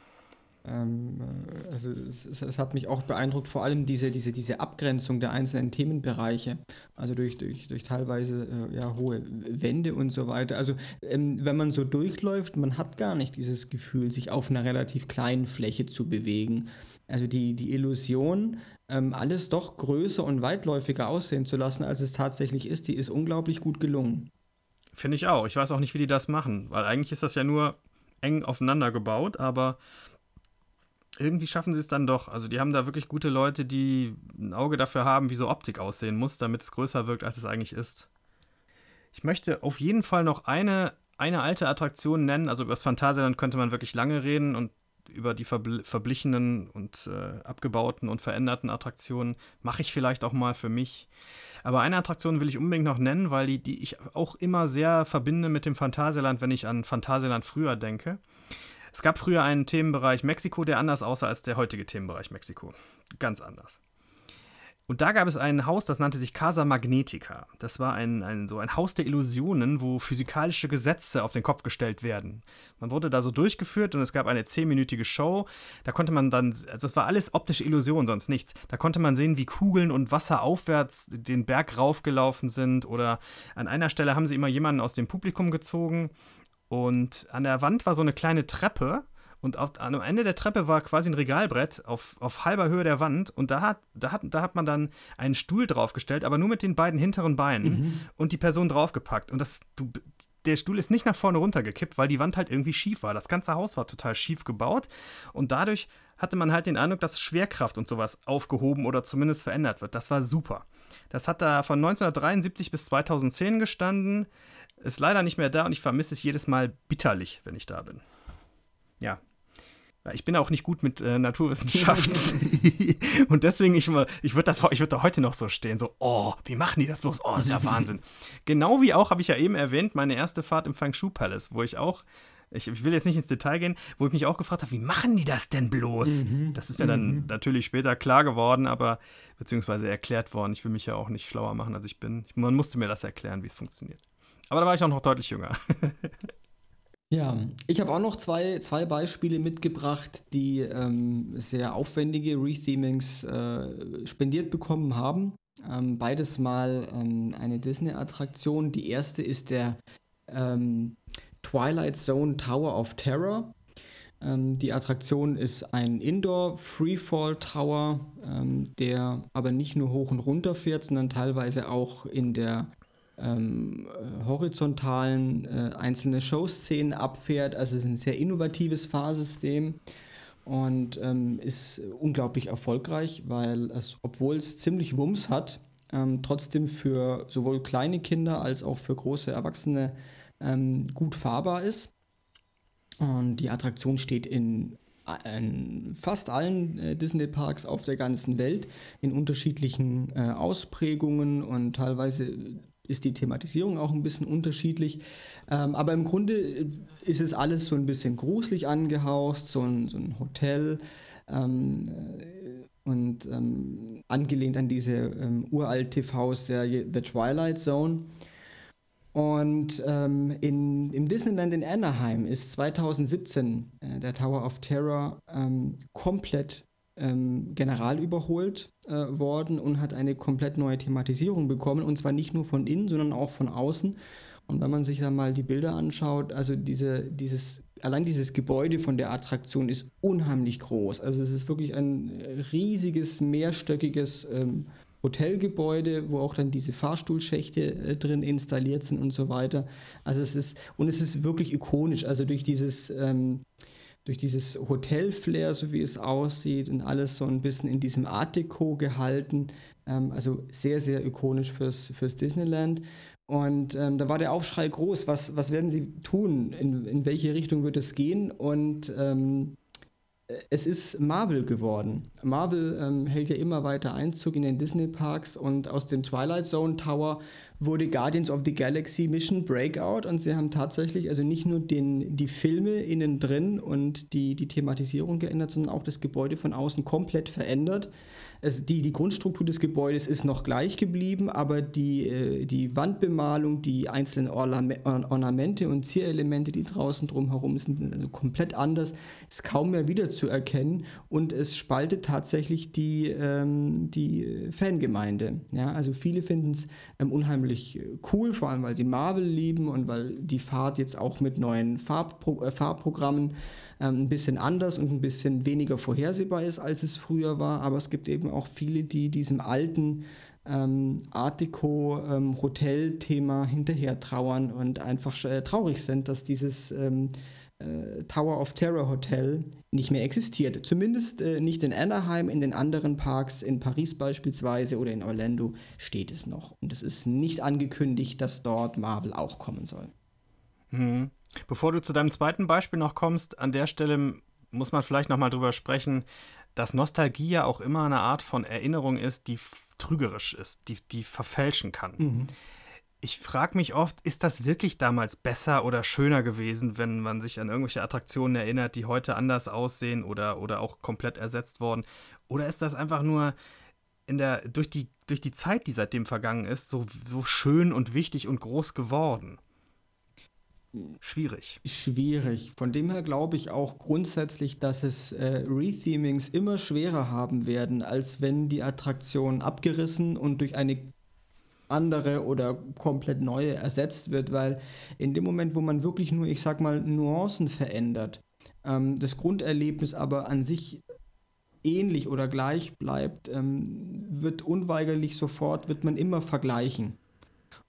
ähm, äh, also es, es, hat mich auch beeindruckt, vor allem diese, diese, diese Abgrenzung der einzelnen Themenbereiche, also durch, durch, durch teilweise äh, ja, hohe Wände und so weiter. Also ähm, wenn man so durchläuft, man hat gar nicht dieses Gefühl, sich auf einer relativ kleinen Fläche zu bewegen. Also die, die Illusion, ähm, alles doch größer und weitläufiger aussehen zu lassen, als es tatsächlich ist, die ist unglaublich gut gelungen. Finde ich auch. Ich weiß auch nicht, wie die das machen, weil eigentlich ist das ja nur eng aufeinander gebaut, aber irgendwie schaffen sie es dann doch. Also die haben da wirklich gute Leute, die ein Auge dafür haben, wie so Optik aussehen muss, damit es größer wirkt, als es eigentlich ist. Ich möchte auf jeden Fall noch eine, eine alte Attraktion nennen. Also über das Phantasialand könnte man wirklich lange reden und über die verbl verblichenen und äh, abgebauten und veränderten Attraktionen mache ich vielleicht auch mal für mich. Aber eine Attraktion will ich unbedingt noch nennen, weil die, die ich auch immer sehr verbinde mit dem Phantasialand, wenn ich an Phantasialand früher denke. Es gab früher einen Themenbereich Mexiko, der anders aussah als der heutige Themenbereich Mexiko. Ganz anders. Und da gab es ein Haus, das nannte sich Casa Magnetica. Das war ein, ein, so ein Haus der Illusionen, wo physikalische Gesetze auf den Kopf gestellt werden. Man wurde da so durchgeführt und es gab eine zehnminütige Show. Da konnte man dann, also es war alles optische Illusion, sonst nichts. Da konnte man sehen, wie Kugeln und Wasser aufwärts den Berg raufgelaufen sind. Oder an einer Stelle haben sie immer jemanden aus dem Publikum gezogen und an der Wand war so eine kleine Treppe. Und auf, am Ende der Treppe war quasi ein Regalbrett auf, auf halber Höhe der Wand. Und da hat, da, hat, da hat man dann einen Stuhl draufgestellt, aber nur mit den beiden hinteren Beinen mhm. und die Person draufgepackt. Und das, du, der Stuhl ist nicht nach vorne runtergekippt, weil die Wand halt irgendwie schief war. Das ganze Haus war total schief gebaut. Und dadurch hatte man halt den Eindruck, dass Schwerkraft und sowas aufgehoben oder zumindest verändert wird. Das war super. Das hat da von 1973 bis 2010 gestanden. Ist leider nicht mehr da und ich vermisse es jedes Mal bitterlich, wenn ich da bin. Ja. Ich bin auch nicht gut mit äh, Naturwissenschaften. und deswegen, ich, ich würde würd da heute noch so stehen, so, oh, wie machen die das bloß? Oh, das ist ja Wahnsinn. genau wie auch, habe ich ja eben erwähnt, meine erste Fahrt im Fang Shu Palace, wo ich auch ich, will jetzt nicht ins Detail gehen, wo ich mich auch gefragt habe, wie machen die das denn bloß? Mhm. Das ist mir dann mhm. natürlich später klar geworden, aber beziehungsweise erklärt worden. Ich will mich ja auch nicht schlauer machen, als ich bin. Man musste mir das erklären, wie es funktioniert. Aber da war ich auch noch deutlich jünger. Ja, ich habe auch noch zwei, zwei Beispiele mitgebracht, die ähm, sehr aufwendige Rethemings äh, spendiert bekommen haben. Ähm, beides mal ähm, eine Disney-Attraktion. Die erste ist der ähm, Twilight Zone Tower of Terror. Ähm, die Attraktion ist ein Indoor Freefall Tower, ähm, der aber nicht nur hoch und runter fährt, sondern teilweise auch in der ähm, horizontalen äh, einzelne Showszenen abfährt. Also es ist ein sehr innovatives Fahrsystem. und ähm, ist unglaublich erfolgreich, weil es, obwohl es ziemlich Wumms hat, ähm, trotzdem für sowohl kleine Kinder als auch für große Erwachsene ähm, gut fahrbar ist. Und die Attraktion steht in, in fast allen äh, Disney-Parks auf der ganzen Welt in unterschiedlichen äh, Ausprägungen und teilweise ist die Thematisierung auch ein bisschen unterschiedlich. Ähm, aber im Grunde äh, ist es alles so ein bisschen gruselig angehaucht, so ein, so ein Hotel. Ähm, äh, und ähm, angelehnt an diese ähm, uralt TV-Serie The Twilight Zone. Und ähm, in, im Disneyland in Anaheim ist 2017 äh, der Tower of Terror ähm, komplett ähm, general überholt äh, worden und hat eine komplett neue Thematisierung bekommen. Und zwar nicht nur von innen, sondern auch von außen. Und wenn man sich dann mal die Bilder anschaut, also diese, dieses, allein dieses Gebäude von der Attraktion ist unheimlich groß. Also es ist wirklich ein riesiges, mehrstöckiges ähm, Hotelgebäude, wo auch dann diese Fahrstuhlschächte äh, drin installiert sind und so weiter. Also es ist, und es ist wirklich ikonisch, also durch dieses, ähm, durch dieses Hotel-Flair, so wie es aussieht und alles so ein bisschen in diesem Art Deco gehalten. Ähm, also sehr, sehr ikonisch fürs, fürs Disneyland. Und ähm, da war der Aufschrei groß, was, was werden sie tun, in, in welche Richtung wird es gehen? Und ähm, es ist Marvel geworden. Marvel ähm, hält ja immer weiter Einzug in den Disney-Parks und aus dem Twilight Zone Tower wurde Guardians of the Galaxy Mission Breakout und sie haben tatsächlich also nicht nur den, die Filme innen drin und die, die Thematisierung geändert, sondern auch das Gebäude von außen komplett verändert es, die, die Grundstruktur des Gebäudes ist noch gleich geblieben, aber die, äh, die Wandbemalung, die einzelnen Ornamente und Zierelemente, die draußen drumherum sind, also komplett anders, ist kaum mehr wiederzuerkennen und es spaltet tatsächlich die, ähm, die Fangemeinde. Ja, also viele finden es ähm, unheimlich cool, vor allem weil sie Marvel lieben und weil die Fahrt jetzt auch mit neuen Farbpro äh, Farbprogrammen ähm, ein bisschen anders und ein bisschen weniger vorhersehbar ist, als es früher war. Aber es gibt eben auch viele, die diesem alten ähm, Art Deco ähm, hinterher trauern und einfach äh, traurig sind, dass dieses ähm, äh, Tower of Terror Hotel nicht mehr existiert. Zumindest äh, nicht in Anaheim, in den anderen Parks, in Paris beispielsweise oder in Orlando steht es noch. Und es ist nicht angekündigt, dass dort Marvel auch kommen soll. Mhm. Bevor du zu deinem zweiten Beispiel noch kommst, an der Stelle muss man vielleicht noch mal drüber sprechen, dass Nostalgie ja auch immer eine Art von Erinnerung ist, die trügerisch ist, die, die verfälschen kann. Mhm. Ich frage mich oft, ist das wirklich damals besser oder schöner gewesen, wenn man sich an irgendwelche Attraktionen erinnert, die heute anders aussehen oder, oder auch komplett ersetzt worden? Oder ist das einfach nur in der, durch, die, durch die Zeit, die seitdem vergangen ist, so, so schön und wichtig und groß geworden? Schwierig. Schwierig. Von dem her glaube ich auch grundsätzlich, dass es äh, Rethemings immer schwerer haben werden, als wenn die Attraktion abgerissen und durch eine andere oder komplett neue ersetzt wird, weil in dem Moment, wo man wirklich nur, ich sag mal, Nuancen verändert, ähm, das Grunderlebnis aber an sich ähnlich oder gleich bleibt, ähm, wird unweigerlich sofort, wird man immer vergleichen.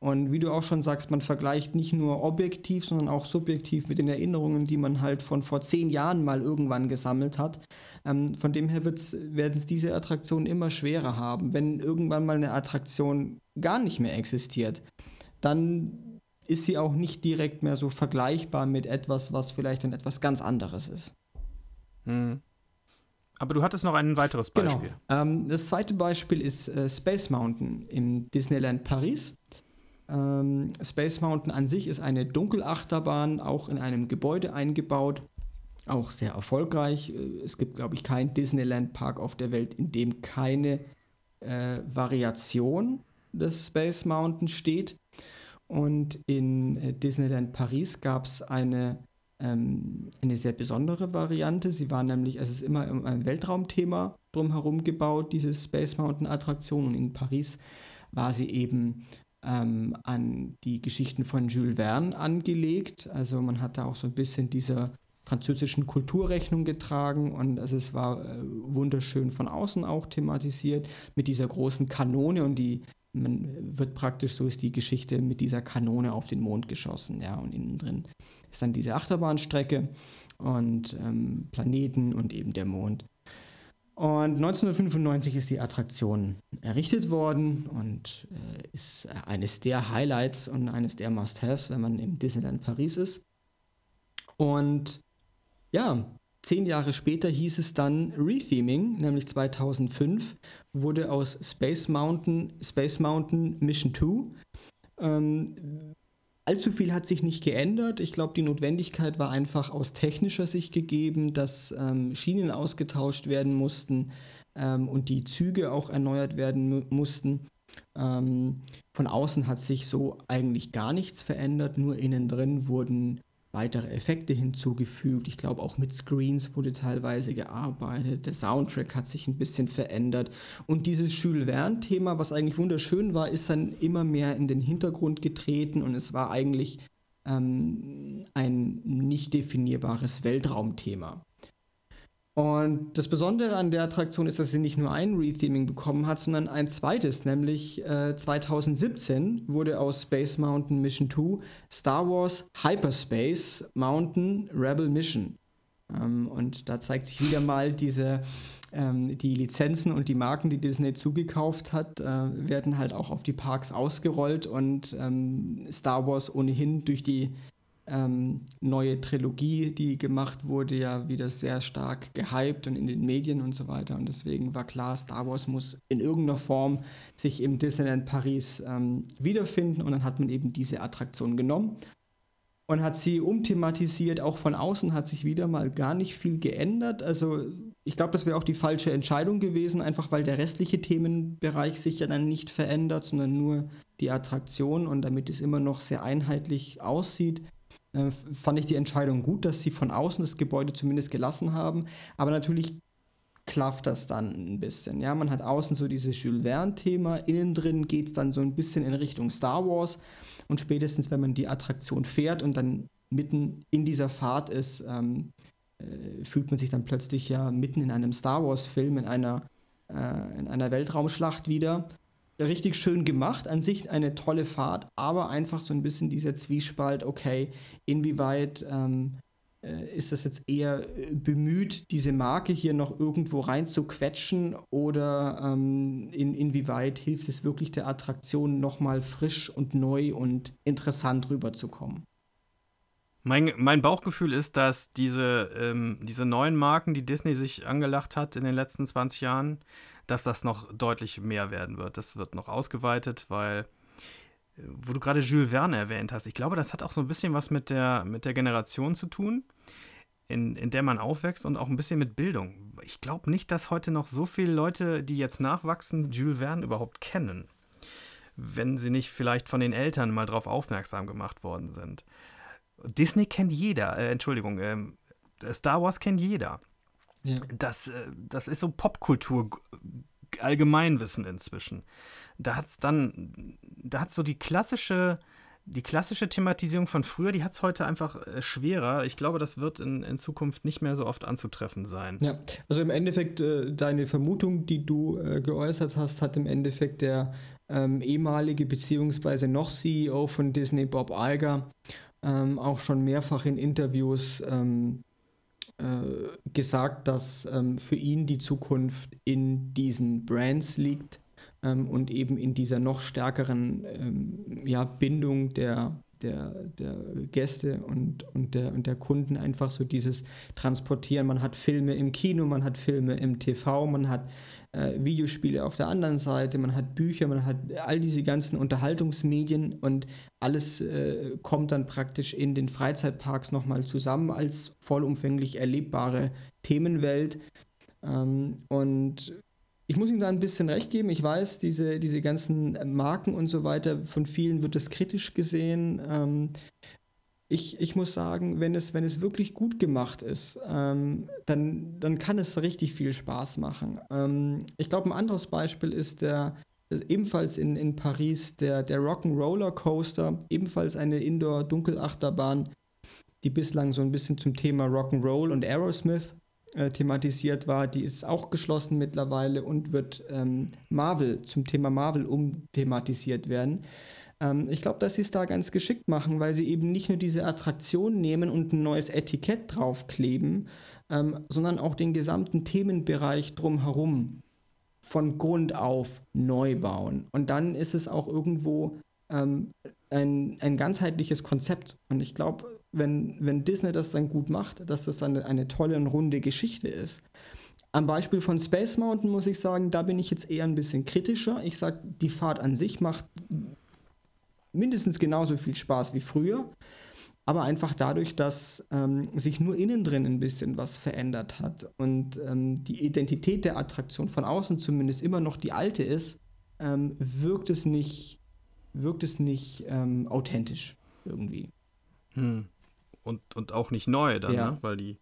Und wie du auch schon sagst, man vergleicht nicht nur objektiv, sondern auch subjektiv mit den Erinnerungen, die man halt von vor zehn Jahren mal irgendwann gesammelt hat. Ähm, von dem her werden es diese Attraktionen immer schwerer haben. Wenn irgendwann mal eine Attraktion gar nicht mehr existiert, dann ist sie auch nicht direkt mehr so vergleichbar mit etwas, was vielleicht dann etwas ganz anderes ist. Hm. Aber du hattest noch ein weiteres genau. Beispiel. Genau. Ähm, das zweite Beispiel ist äh, Space Mountain im Disneyland Paris. Ähm, Space Mountain an sich ist eine Dunkelachterbahn, auch in einem Gebäude eingebaut. Auch sehr erfolgreich. Äh, es gibt, glaube ich, keinen Disneyland-Park auf der Welt, in dem keine äh, Variation des Space Mountain steht. Und in äh, Disneyland Paris gab es eine, ähm, eine sehr besondere Variante. Sie war nämlich, es ist immer ein Weltraumthema drumherum gebaut, diese Space Mountain Attraktion. Und in Paris war sie eben ähm, an die Geschichten von Jules Verne angelegt. Also man hat da auch so ein bisschen dieser französischen Kulturrechnung getragen und also es war äh, wunderschön von außen auch thematisiert mit dieser großen Kanone und die man wird praktisch, so ist die Geschichte, mit dieser Kanone auf den Mond geschossen, ja, und innen drin ist dann diese Achterbahnstrecke und ähm, Planeten und eben der Mond. Und 1995 ist die Attraktion errichtet worden und äh, ist eines der Highlights und eines der Must-Haves, wenn man im Disneyland Paris ist. Und ja, zehn Jahre später hieß es dann Retheming, nämlich 2005 wurde aus Space Mountain Space Mountain Mission 2. Ähm, allzu viel hat sich nicht geändert. Ich glaube, die Notwendigkeit war einfach aus technischer Sicht gegeben, dass ähm, Schienen ausgetauscht werden mussten ähm, und die Züge auch erneuert werden mussten. Ähm, von außen hat sich so eigentlich gar nichts verändert, nur innen drin wurden weitere Effekte hinzugefügt. Ich glaube, auch mit Screens wurde teilweise gearbeitet. Der Soundtrack hat sich ein bisschen verändert. Und dieses Jules Verne-Thema, was eigentlich wunderschön war, ist dann immer mehr in den Hintergrund getreten und es war eigentlich ähm, ein nicht definierbares Weltraumthema. Und das Besondere an der Attraktion ist, dass sie nicht nur ein Retheming bekommen hat, sondern ein zweites, nämlich äh, 2017 wurde aus Space Mountain Mission 2 Star Wars Hyperspace Mountain Rebel Mission. Ähm, und da zeigt sich wieder mal diese, ähm, die Lizenzen und die Marken, die Disney zugekauft hat, äh, werden halt auch auf die Parks ausgerollt und ähm, Star Wars ohnehin durch die ähm, neue Trilogie, die gemacht wurde, ja wieder sehr stark gehypt und in den Medien und so weiter. Und deswegen war klar, Star Wars muss in irgendeiner Form sich im Disneyland Paris ähm, wiederfinden. Und dann hat man eben diese Attraktion genommen und hat sie umthematisiert. Auch von außen hat sich wieder mal gar nicht viel geändert. Also ich glaube, das wäre auch die falsche Entscheidung gewesen, einfach weil der restliche Themenbereich sich ja dann nicht verändert, sondern nur die Attraktion und damit es immer noch sehr einheitlich aussieht äh, fand ich die Entscheidung gut, dass sie von außen das Gebäude zumindest gelassen haben. Aber natürlich klafft das dann ein bisschen. Ja, man hat außen so dieses Jules Verne-Thema, innen drin geht es dann so ein bisschen in Richtung Star Wars. Und spätestens, wenn man die Attraktion fährt und dann mitten in dieser Fahrt ist, ähm, äh, fühlt man sich dann plötzlich ja mitten in einem Star Wars-Film, in einer, äh, in einer Weltraumschlacht wieder richtig schön gemacht, an sich eine tolle Fahrt, aber einfach so ein bisschen dieser Zwiespalt, okay, inwieweit ähm, äh, ist das jetzt eher äh, bemüht, diese Marke hier noch irgendwo rein zu quetschen oder ähm, in, inwieweit hilft es wirklich der Attraktion nochmal frisch und neu und interessant rüberzukommen? Mein, mein Bauchgefühl ist, dass diese, ähm, diese neuen Marken, die Disney sich angelacht hat in den letzten 20 Jahren, dass das noch deutlich mehr werden wird. Das wird noch ausgeweitet, weil, äh, wo du gerade Jules Verne erwähnt hast, ich glaube, das hat auch so ein bisschen was mit der, mit der Generation zu tun, in, in der man aufwächst und auch ein bisschen mit Bildung. Ich glaube nicht, dass heute noch so viele Leute, die jetzt nachwachsen, Jules Verne überhaupt kennen. Wenn sie nicht vielleicht von den Eltern mal drauf aufmerksam gemacht worden sind. Disney kennt jeder, äh, Entschuldigung, äh, Star Wars kennt jeder. Ja. Das, äh, das ist so Popkultur, Allgemeinwissen inzwischen. Da hat es dann, da hat so die klassische, die klassische Thematisierung von früher, die hat es heute einfach äh, schwerer. Ich glaube, das wird in, in Zukunft nicht mehr so oft anzutreffen sein. Ja, also im Endeffekt, äh, deine Vermutung, die du äh, geäußert hast, hat im Endeffekt der ähm, ehemalige beziehungsweise noch CEO von Disney, Bob Iger, ähm, auch schon mehrfach in Interviews ähm, äh, gesagt, dass ähm, für ihn die Zukunft in diesen Brands liegt ähm, und eben in dieser noch stärkeren ähm, ja, Bindung der, der, der Gäste und, und, der, und der Kunden einfach so dieses Transportieren. Man hat Filme im Kino, man hat Filme im TV, man hat äh, Videospiele auf der anderen Seite, man hat Bücher, man hat all diese ganzen Unterhaltungsmedien und alles äh, kommt dann praktisch in den Freizeitparks nochmal zusammen als vollumfänglich erlebbare Themenwelt. Ähm, und ich muss ihm da ein bisschen recht geben. Ich weiß, diese, diese ganzen Marken und so weiter, von vielen wird das kritisch gesehen. Ähm, ich, ich muss sagen, wenn es, wenn es wirklich gut gemacht ist, ähm, dann, dann kann es richtig viel Spaß machen. Ähm, ich glaube, ein anderes Beispiel ist der, ebenfalls in, in Paris, der, der Rock'n'Roller Coaster, ebenfalls eine Indoor-Dunkelachterbahn, die bislang so ein bisschen zum Thema Rock'n'Roll und Aerosmith äh, thematisiert war, die ist auch geschlossen mittlerweile und wird ähm, Marvel zum Thema Marvel umthematisiert werden. Ähm, ich glaube, dass sie es da ganz geschickt machen, weil sie eben nicht nur diese Attraktion nehmen und ein neues Etikett draufkleben, ähm, sondern auch den gesamten Themenbereich drumherum von Grund auf neu bauen. Und dann ist es auch irgendwo ähm, ein, ein ganzheitliches Konzept. Und ich glaube, wenn, wenn Disney das dann gut macht, dass das dann eine tolle und runde Geschichte ist. Am Beispiel von Space Mountain muss ich sagen, da bin ich jetzt eher ein bisschen kritischer. Ich sage, die Fahrt an sich macht mindestens genauso viel Spaß wie früher, aber einfach dadurch, dass ähm, sich nur innen drin ein bisschen was verändert hat und ähm, die Identität der Attraktion von außen zumindest immer noch die alte ist, ähm, wirkt es nicht, wirkt es nicht ähm, authentisch irgendwie. Hm und, und auch nicht neu dann, ja. ne? weil die.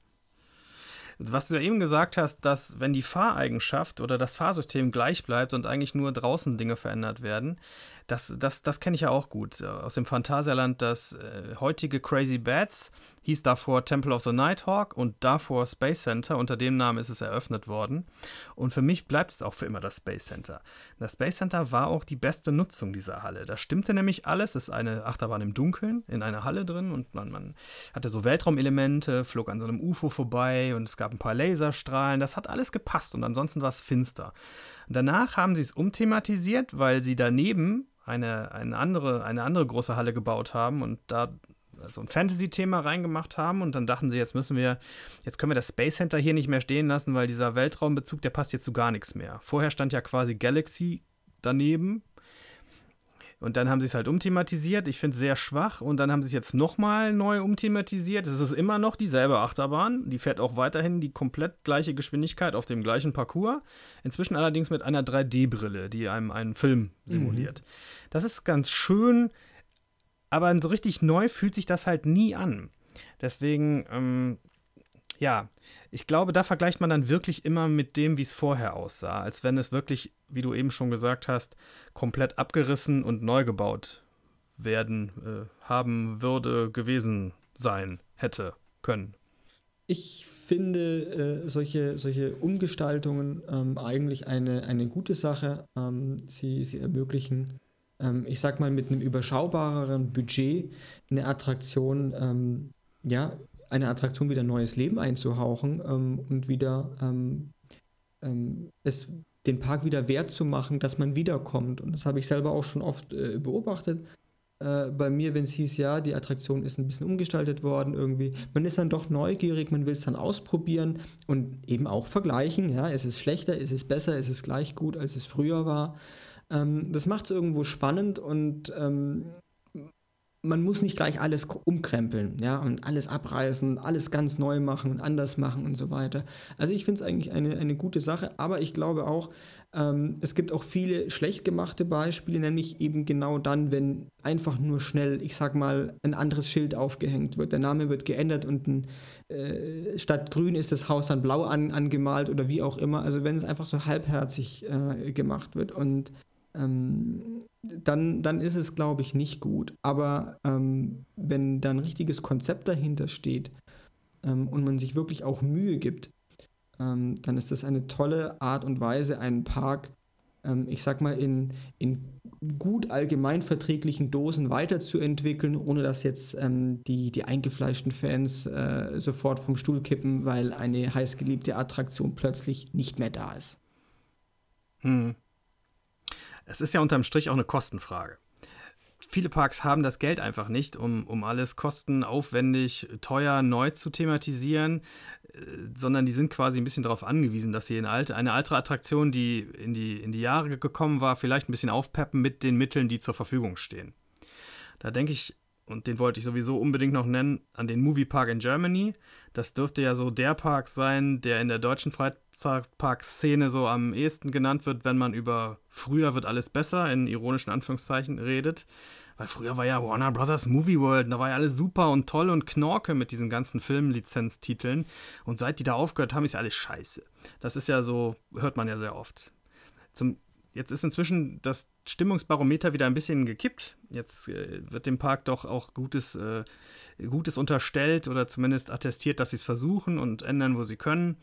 Was du ja eben gesagt hast, dass wenn die Fahreigenschaft oder das Fahrsystem gleich bleibt und eigentlich nur draußen Dinge verändert werden, das, das, das kenne ich ja auch gut aus dem Phantasialand. Das äh, heutige Crazy Bats hieß davor Temple of the Nighthawk und davor Space Center. Unter dem Namen ist es eröffnet worden. Und für mich bleibt es auch für immer das Space Center. Das Space Center war auch die beste Nutzung dieser Halle. Da stimmte nämlich alles. Es ist eine Achterbahn im Dunkeln in einer Halle drin und man, man hatte so Weltraumelemente, flog an so einem UFO vorbei und es gab ein paar Laserstrahlen. Das hat alles gepasst und ansonsten war es finster. Danach haben sie es umthematisiert, weil sie daneben eine, eine, andere, eine andere große Halle gebaut haben und da so ein Fantasy-Thema reingemacht haben und dann dachten sie, jetzt müssen wir, jetzt können wir das Space Center hier nicht mehr stehen lassen, weil dieser Weltraumbezug, der passt jetzt zu gar nichts mehr. Vorher stand ja quasi Galaxy daneben und dann haben sie es halt umthematisiert. Ich finde es sehr schwach. Und dann haben sie es jetzt nochmal neu umthematisiert. Es ist immer noch dieselbe Achterbahn. Die fährt auch weiterhin die komplett gleiche Geschwindigkeit auf dem gleichen Parcours. Inzwischen allerdings mit einer 3D-Brille, die einem einen Film simuliert. Mhm. Das ist ganz schön, aber so richtig neu fühlt sich das halt nie an. Deswegen ähm, ja, ich glaube, da vergleicht man dann wirklich immer mit dem, wie es vorher aussah, als wenn es wirklich, wie du eben schon gesagt hast, komplett abgerissen und neu gebaut werden äh, haben würde, gewesen sein hätte können. Ich finde äh, solche, solche Umgestaltungen ähm, eigentlich eine, eine gute Sache. Ähm, sie, sie ermöglichen, ähm, ich sag mal, mit einem überschaubareren Budget eine Attraktion ähm, ja, eine Attraktion wieder neues Leben einzuhauchen ähm, und wieder ähm, es den Park wieder wert zu machen, dass man wiederkommt. Und das habe ich selber auch schon oft äh, beobachtet. Äh, bei mir, wenn es hieß, ja, die Attraktion ist ein bisschen umgestaltet worden irgendwie. Man ist dann doch neugierig, man will es dann ausprobieren und eben auch vergleichen. Ja, ist es schlechter, ist es besser, ist es gleich gut, als es früher war. Ähm, das macht es irgendwo spannend und ähm, man muss nicht gleich alles umkrempeln, ja, und alles abreißen, alles ganz neu machen und anders machen und so weiter. Also ich finde es eigentlich eine, eine gute Sache, aber ich glaube auch, ähm, es gibt auch viele schlecht gemachte Beispiele, nämlich eben genau dann, wenn einfach nur schnell, ich sag mal, ein anderes Schild aufgehängt wird. Der Name wird geändert und ein, äh, statt grün ist das Haus dann blau an, angemalt oder wie auch immer. Also wenn es einfach so halbherzig äh, gemacht wird und ähm, dann, dann ist es, glaube ich, nicht gut. Aber ähm, wenn da ein richtiges Konzept dahinter steht ähm, und man sich wirklich auch Mühe gibt, ähm, dann ist das eine tolle Art und Weise, einen Park, ähm, ich sag mal, in, in gut allgemeinverträglichen Dosen weiterzuentwickeln, ohne dass jetzt ähm, die, die eingefleischten Fans äh, sofort vom Stuhl kippen, weil eine heißgeliebte Attraktion plötzlich nicht mehr da ist. Hm. Es ist ja unterm Strich auch eine Kostenfrage. Viele Parks haben das Geld einfach nicht, um, um alles kostenaufwendig, teuer, neu zu thematisieren, äh, sondern die sind quasi ein bisschen darauf angewiesen, dass sie eine alte, eine alte Attraktion, die in, die in die Jahre gekommen war, vielleicht ein bisschen aufpeppen mit den Mitteln, die zur Verfügung stehen. Da denke ich und den wollte ich sowieso unbedingt noch nennen, an den Movie Park in Germany. Das dürfte ja so der Park sein, der in der deutschen Freizeitpark-Szene so am ehesten genannt wird, wenn man über früher wird alles besser in ironischen Anführungszeichen redet. Weil früher war ja Warner Brothers Movie World, da war ja alles super und toll und Knorke mit diesen ganzen Filmlizenztiteln. Und seit die da aufgehört haben, ist ja alles scheiße. Das ist ja so, hört man ja sehr oft. Zum Jetzt ist inzwischen das Stimmungsbarometer wieder ein bisschen gekippt. Jetzt äh, wird dem Park doch auch Gutes, äh, Gutes unterstellt oder zumindest attestiert, dass sie es versuchen und ändern, wo sie können.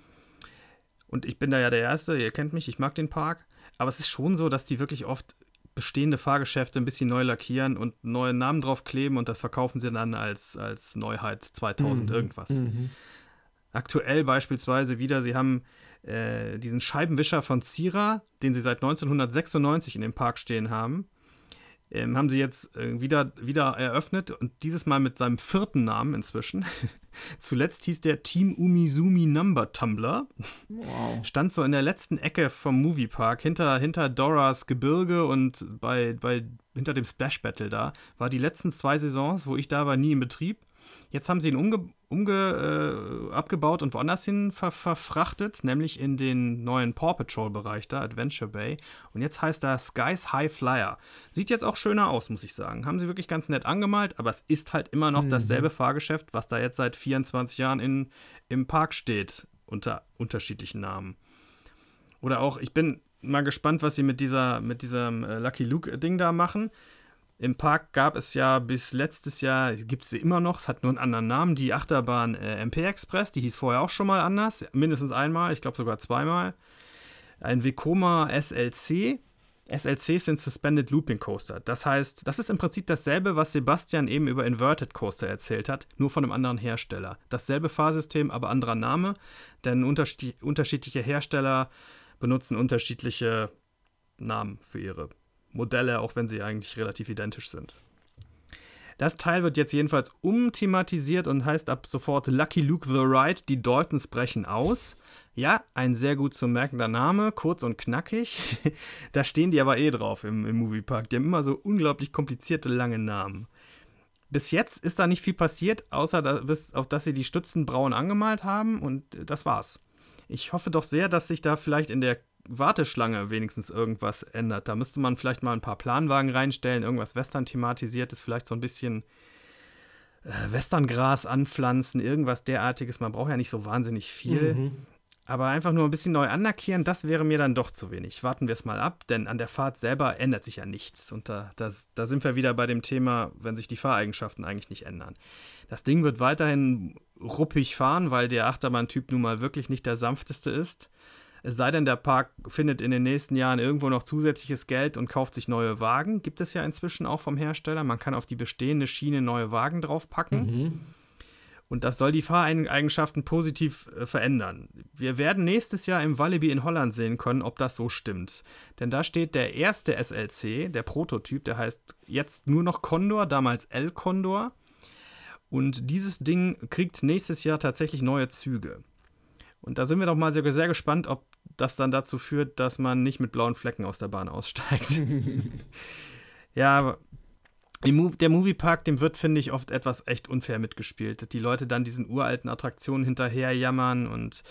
Und ich bin da ja der Erste, ihr kennt mich, ich mag den Park. Aber es ist schon so, dass die wirklich oft bestehende Fahrgeschäfte ein bisschen neu lackieren und neue Namen drauf kleben und das verkaufen sie dann als, als Neuheit 2000 mhm. irgendwas. Mhm. Aktuell beispielsweise wieder, sie haben äh, diesen Scheibenwischer von Zira, den sie seit 1996 in dem Park stehen haben ähm, haben sie jetzt äh, wieder, wieder eröffnet und dieses Mal mit seinem vierten Namen inzwischen. Zuletzt hieß der Team Umizumi Number Tumbler. Wow. Stand so in der letzten Ecke vom Moviepark, hinter, hinter Doras Gebirge und bei, bei, hinter dem Splash Battle da. War die letzten zwei Saisons, wo ich da war, nie in Betrieb. Jetzt haben sie ihn umge, umge äh, abgebaut und woanders hin ver verfrachtet, nämlich in den neuen Paw Patrol-Bereich da, Adventure Bay. Und jetzt heißt er Skies High Flyer. Sieht jetzt auch schöner aus, muss ich sagen. Haben sie wirklich ganz nett angemalt, aber es ist halt immer noch mhm. dasselbe Fahrgeschäft, was da jetzt seit 24 Jahren in, im Park steht, unter unterschiedlichen Namen. Oder auch, ich bin mal gespannt, was sie mit dieser, mit diesem äh, Lucky Luke-Ding da machen. Im Park gab es ja bis letztes Jahr, gibt sie immer noch, es hat nur einen anderen Namen, die Achterbahn äh, MP Express, die hieß vorher auch schon mal anders, mindestens einmal, ich glaube sogar zweimal. Ein Vekoma SLC. SLCs sind Suspended Looping Coaster. Das heißt, das ist im Prinzip dasselbe, was Sebastian eben über Inverted Coaster erzählt hat, nur von einem anderen Hersteller. Dasselbe Fahrsystem, aber anderer Name, denn unterschiedliche Hersteller benutzen unterschiedliche Namen für ihre Modelle, auch wenn sie eigentlich relativ identisch sind. Das Teil wird jetzt jedenfalls umthematisiert und heißt ab sofort Lucky Luke the Ride, die Daltons brechen aus. Ja, ein sehr gut zu merkender Name, kurz und knackig. da stehen die aber eh drauf im, im Moviepark. Die haben immer so unglaublich komplizierte, lange Namen. Bis jetzt ist da nicht viel passiert, außer da, bis auf dass sie die Stützen braun angemalt haben und das war's. Ich hoffe doch sehr, dass sich da vielleicht in der Warteschlange wenigstens irgendwas ändert. Da müsste man vielleicht mal ein paar Planwagen reinstellen, irgendwas Western thematisiertes, vielleicht so ein bisschen äh, Westerngras anpflanzen, irgendwas derartiges. Man braucht ja nicht so wahnsinnig viel. Mhm. Aber einfach nur ein bisschen neu anlackieren, das wäre mir dann doch zu wenig. Warten wir es mal ab, denn an der Fahrt selber ändert sich ja nichts. Und da, das, da sind wir wieder bei dem Thema, wenn sich die Fahreigenschaften eigentlich nicht ändern. Das Ding wird weiterhin ruppig fahren, weil der Achterbahntyp nun mal wirklich nicht der sanfteste ist. Es sei denn, der Park findet in den nächsten Jahren irgendwo noch zusätzliches Geld und kauft sich neue Wagen. Gibt es ja inzwischen auch vom Hersteller. Man kann auf die bestehende Schiene neue Wagen draufpacken. Mhm. Und das soll die Fahreigenschaften positiv äh, verändern. Wir werden nächstes Jahr im Walibi in Holland sehen können, ob das so stimmt. Denn da steht der erste SLC, der Prototyp, der heißt jetzt nur noch Condor, damals L Condor. Und dieses Ding kriegt nächstes Jahr tatsächlich neue Züge. Und da sind wir doch mal sehr, sehr gespannt, ob das dann dazu führt, dass man nicht mit blauen Flecken aus der Bahn aussteigt. ja, aber der Moviepark, dem wird, finde ich, oft etwas echt unfair mitgespielt. Die Leute dann diesen uralten Attraktionen hinterher jammern und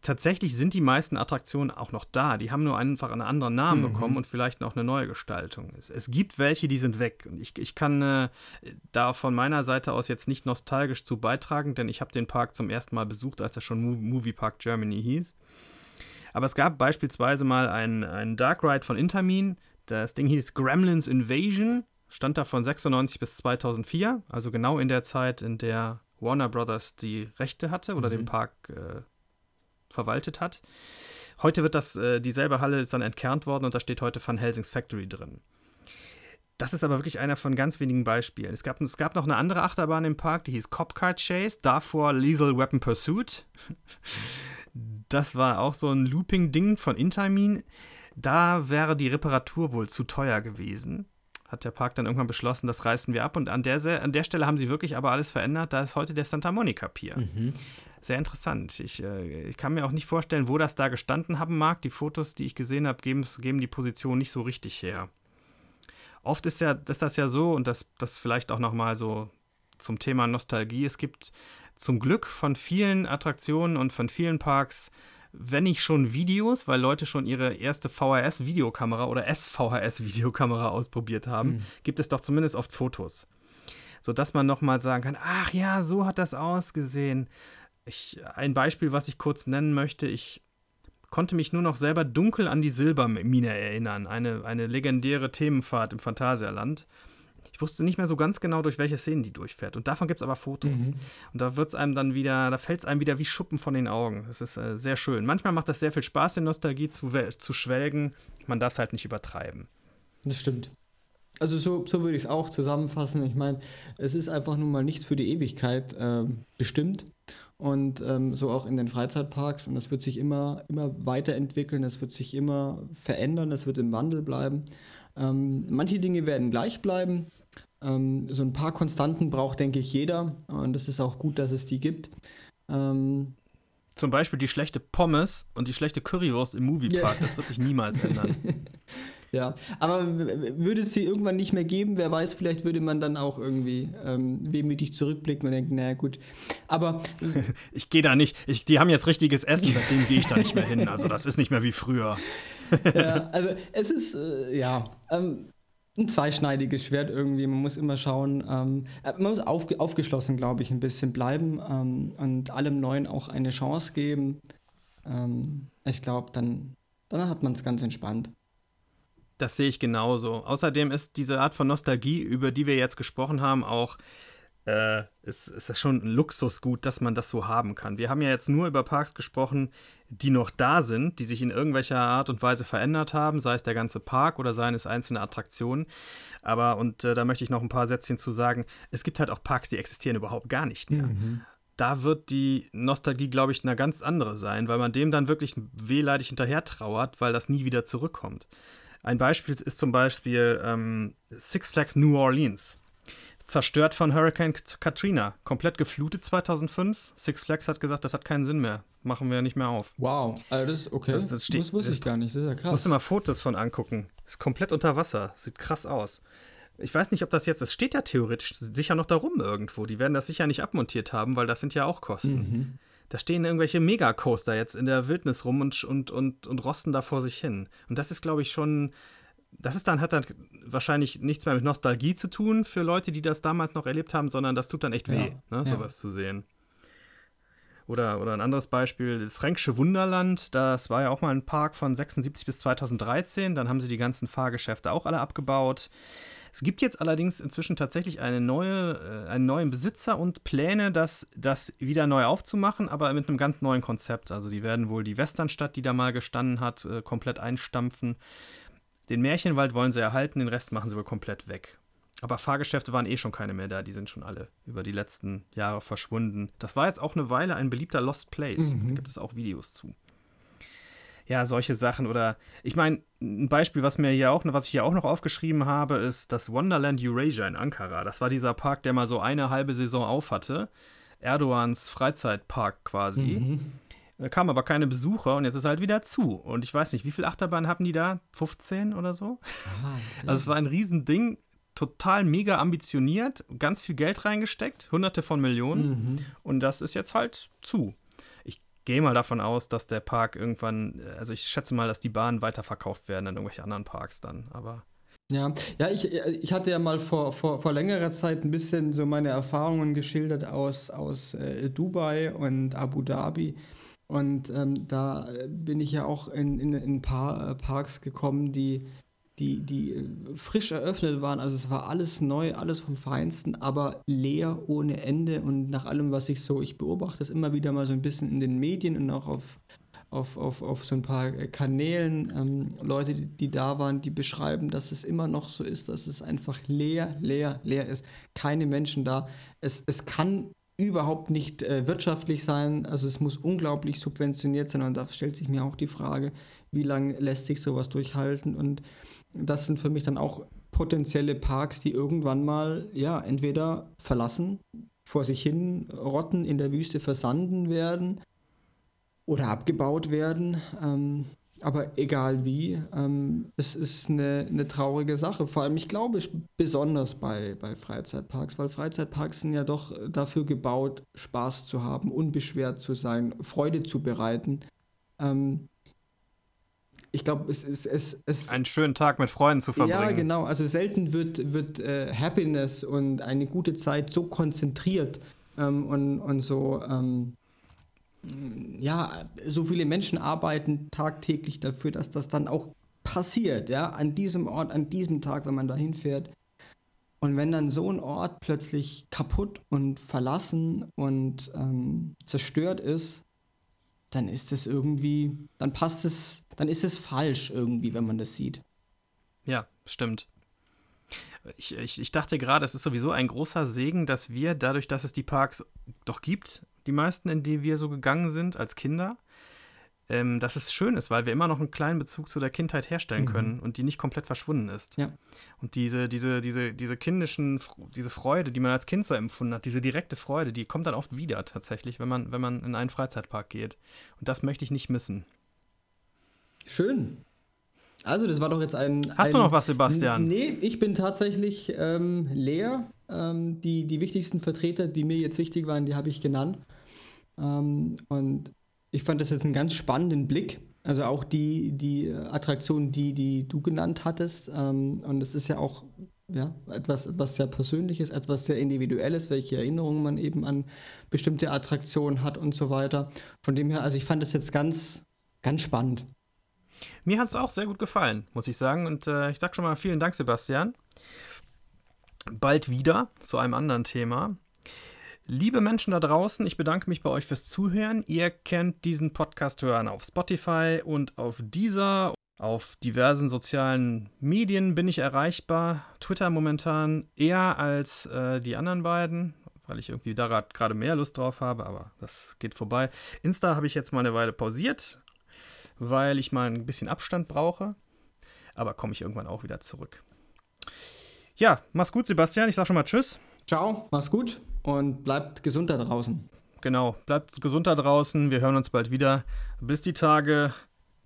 tatsächlich sind die meisten Attraktionen auch noch da. Die haben nur einfach einen anderen Namen mhm. bekommen und vielleicht noch eine neue Gestaltung. Es, es gibt welche, die sind weg. Und ich, ich kann äh, da von meiner Seite aus jetzt nicht nostalgisch zu beitragen, denn ich habe den Park zum ersten Mal besucht, als er schon Movie Park Germany hieß. Aber es gab beispielsweise mal einen, einen Dark Ride von Intermin. Das Ding hieß Gremlins Invasion, stand da von 96 bis 2004, also genau in der Zeit, in der Warner Brothers die Rechte hatte oder mhm. den Park äh, verwaltet hat. Heute wird das, äh, dieselbe Halle ist dann entkernt worden und da steht heute Van Helsings Factory drin. Das ist aber wirklich einer von ganz wenigen Beispielen. Es gab, es gab noch eine andere Achterbahn im Park, die hieß Cop Car Chase, davor Lethal Weapon Pursuit. Das war auch so ein Looping-Ding von Intamin. Da wäre die Reparatur wohl zu teuer gewesen. Hat der Park dann irgendwann beschlossen, das reißen wir ab. Und an der, an der Stelle haben sie wirklich aber alles verändert. Da ist heute der Santa Monica Pier. Mhm. Sehr interessant. Ich, äh, ich, kann mir auch nicht vorstellen, wo das da gestanden haben mag. Die Fotos, die ich gesehen habe, geben, geben die Position nicht so richtig her. Oft ist, ja, ist das ja so, und das, das vielleicht auch nochmal so zum Thema Nostalgie. Es gibt zum Glück von vielen Attraktionen und von vielen Parks, wenn nicht schon Videos, weil Leute schon ihre erste VHS-Videokamera oder SVHS-Videokamera ausprobiert haben, mhm. gibt es doch zumindest oft Fotos. Sodass man nochmal sagen kann, ach ja, so hat das ausgesehen. Ich, ein Beispiel, was ich kurz nennen möchte, ich konnte mich nur noch selber dunkel an die Silbermine erinnern, eine, eine legendäre Themenfahrt im Phantasialand Ich wusste nicht mehr so ganz genau, durch welche Szenen die durchfährt. Und davon gibt es aber Fotos. Mhm. Und da wird es einem dann wieder, da fällt es einem wieder wie Schuppen von den Augen. Das ist äh, sehr schön. Manchmal macht das sehr viel Spaß, in Nostalgie zu, zu schwelgen. Man darf es halt nicht übertreiben. Das stimmt. Also so, so würde ich es auch zusammenfassen. Ich meine, es ist einfach nun mal nicht für die Ewigkeit äh, bestimmt. Und ähm, so auch in den Freizeitparks. Und das wird sich immer, immer weiterentwickeln, das wird sich immer verändern, das wird im Wandel bleiben. Ähm, manche Dinge werden gleich bleiben. Ähm, so ein paar Konstanten braucht, denke ich, jeder. Und es ist auch gut, dass es die gibt. Ähm, Zum Beispiel die schlechte Pommes und die schlechte Currywurst im Moviepark. Yeah. Das wird sich niemals ändern. Ja, aber würde es sie irgendwann nicht mehr geben, wer weiß, vielleicht würde man dann auch irgendwie ähm, wehmütig zurückblicken und denken, naja, gut. Aber. ich gehe da nicht. Ich, die haben jetzt richtiges Essen, seitdem gehe ich da nicht mehr hin. Also, das ist nicht mehr wie früher. ja, also, es ist, äh, ja. Ähm, ein zweischneidiges Schwert irgendwie. Man muss immer schauen, ähm, äh, man muss auf, aufgeschlossen, glaube ich, ein bisschen bleiben ähm, und allem Neuen auch eine Chance geben. Ähm, ich glaube, dann, dann hat man es ganz entspannt. Das sehe ich genauso. Außerdem ist diese Art von Nostalgie, über die wir jetzt gesprochen haben, auch äh, ist, ist das schon ein Luxusgut, dass man das so haben kann. Wir haben ja jetzt nur über Parks gesprochen, die noch da sind, die sich in irgendwelcher Art und Weise verändert haben, sei es der ganze Park oder seien es einzelne Attraktionen. Aber, und äh, da möchte ich noch ein paar Sätzchen zu sagen, es gibt halt auch Parks, die existieren überhaupt gar nicht mehr. Mhm. Da wird die Nostalgie, glaube ich, eine ganz andere sein, weil man dem dann wirklich wehleidig hinterher trauert, weil das nie wieder zurückkommt. Ein Beispiel ist zum Beispiel ähm, Six Flags New Orleans. Zerstört von Hurricane Katrina. Komplett geflutet 2005. Six Flags hat gesagt, das hat keinen Sinn mehr. Machen wir nicht mehr auf. Wow, also das okay. Das, das, steht, das wusste ich gar nicht. Das ist ja krass. Musst du mal Fotos von angucken. Ist komplett unter Wasser. Sieht krass aus. Ich weiß nicht, ob das jetzt, es steht ja theoretisch sicher noch da rum irgendwo. Die werden das sicher nicht abmontiert haben, weil das sind ja auch Kosten. Mhm. Da stehen irgendwelche Megacoaster jetzt in der Wildnis rum und, und, und, und rosten da vor sich hin. Und das ist, glaube ich, schon. Das ist dann, hat dann wahrscheinlich nichts mehr mit Nostalgie zu tun für Leute, die das damals noch erlebt haben, sondern das tut dann echt weh, ja, ne, sowas ja. zu sehen. Oder, oder ein anderes Beispiel, das Fränkische Wunderland, das war ja auch mal ein Park von 76 bis 2013. Dann haben sie die ganzen Fahrgeschäfte auch alle abgebaut. Es gibt jetzt allerdings inzwischen tatsächlich eine neue, äh, einen neuen Besitzer und Pläne, das, das wieder neu aufzumachen, aber mit einem ganz neuen Konzept. Also die werden wohl die Westernstadt, die da mal gestanden hat, äh, komplett einstampfen. Den Märchenwald wollen sie erhalten, den Rest machen sie wohl komplett weg. Aber Fahrgeschäfte waren eh schon keine mehr da, die sind schon alle über die letzten Jahre verschwunden. Das war jetzt auch eine Weile ein beliebter Lost Place. Mhm. Da gibt es auch Videos zu ja, solche Sachen. Oder ich meine, ein Beispiel, was mir hier auch, was ich hier auch noch aufgeschrieben habe, ist das Wonderland Eurasia in Ankara. Das war dieser Park, der mal so eine halbe Saison auf hatte. Erdogans Freizeitpark quasi. Mhm. Da kamen aber keine Besucher und jetzt ist halt wieder zu. Und ich weiß nicht, wie viele Achterbahnen haben die da? 15 oder so? Aha, also es war ein Riesending, total mega ambitioniert, ganz viel Geld reingesteckt, hunderte von Millionen. Mhm. Und das ist jetzt halt zu gehe mal davon aus, dass der Park irgendwann, äh, also ich schätze mal, dass die Bahnen weiterverkauft werden an irgendwelche anderen Parks dann, aber. Ja, ja, ich, ich hatte ja mal vor, vor, vor längerer Zeit ein bisschen so meine Erfahrungen geschildert aus, aus äh, Dubai und Abu Dhabi. Und ähm, da bin ich ja auch in, in, in ein paar äh, Parks gekommen, die die, die äh, frisch eröffnet waren. Also es war alles neu, alles vom Feinsten, aber leer ohne Ende. Und nach allem, was ich so, ich beobachte das immer wieder mal so ein bisschen in den Medien und auch auf, auf, auf, auf so ein paar äh, Kanälen, ähm, Leute, die, die da waren, die beschreiben, dass es immer noch so ist, dass es einfach leer, leer, leer ist. Keine Menschen da. Es, es kann überhaupt nicht äh, wirtschaftlich sein. Also es muss unglaublich subventioniert sein und da stellt sich mir auch die Frage, wie lange lässt sich sowas durchhalten und das sind für mich dann auch potenzielle Parks, die irgendwann mal, ja, entweder verlassen, vor sich hin rotten, in der Wüste versanden werden oder abgebaut werden. Ähm, aber egal wie, ähm, es ist eine, eine traurige Sache. Vor allem, ich glaube, besonders bei, bei Freizeitparks, weil Freizeitparks sind ja doch dafür gebaut, Spaß zu haben, unbeschwert zu sein, Freude zu bereiten. Ähm, ich glaube, es ist. Es, es, Einen schönen Tag mit Freunden zu verbringen. Ja, genau. Also selten wird, wird äh, Happiness und eine gute Zeit so konzentriert ähm, und, und so. Ähm, ja, so viele Menschen arbeiten tagtäglich dafür, dass das dann auch passiert, ja, an diesem Ort, an diesem Tag, wenn man da hinfährt. Und wenn dann so ein Ort plötzlich kaputt und verlassen und ähm, zerstört ist, dann ist es irgendwie, dann passt es, dann ist es falsch irgendwie, wenn man das sieht. Ja, stimmt. Ich, ich, ich dachte gerade, es ist sowieso ein großer Segen, dass wir, dadurch, dass es die Parks doch gibt, die meisten, in die wir so gegangen sind als Kinder, ähm, dass es schön ist, weil wir immer noch einen kleinen Bezug zu der Kindheit herstellen mhm. können und die nicht komplett verschwunden ist. Ja. Und diese, diese, diese, diese kindischen, diese Freude, die man als Kind so empfunden hat, diese direkte Freude, die kommt dann oft wieder tatsächlich, wenn man, wenn man in einen Freizeitpark geht. Und das möchte ich nicht missen. Schön. Also, das war doch jetzt ein. Hast ein, du noch was, Sebastian? Nee, ich bin tatsächlich ähm, leer. Ähm, die, die wichtigsten Vertreter, die mir jetzt wichtig waren, die habe ich genannt. Ähm, und ich fand das jetzt einen ganz spannenden Blick. Also auch die, die Attraktion, die, die du genannt hattest. Ähm, und es ist ja auch ja, etwas, was sehr Persönliches, etwas sehr Individuelles, welche Erinnerungen man eben an bestimmte Attraktionen hat und so weiter. Von dem her, also ich fand das jetzt ganz, ganz spannend. Mir hat es auch sehr gut gefallen, muss ich sagen. Und äh, ich sage schon mal vielen Dank, Sebastian. Bald wieder zu einem anderen Thema. Liebe Menschen da draußen, ich bedanke mich bei euch fürs Zuhören. Ihr kennt diesen Podcast hören auf Spotify und auf dieser. Auf diversen sozialen Medien bin ich erreichbar. Twitter momentan eher als äh, die anderen beiden, weil ich irgendwie da gerade mehr Lust drauf habe, aber das geht vorbei. Insta habe ich jetzt mal eine Weile pausiert, weil ich mal ein bisschen Abstand brauche. Aber komme ich irgendwann auch wieder zurück. Ja, mach's gut, Sebastian. Ich sag schon mal Tschüss. Ciao, mach's gut und bleibt gesund da draußen. Genau, bleibt gesund da draußen. Wir hören uns bald wieder. Bis die Tage.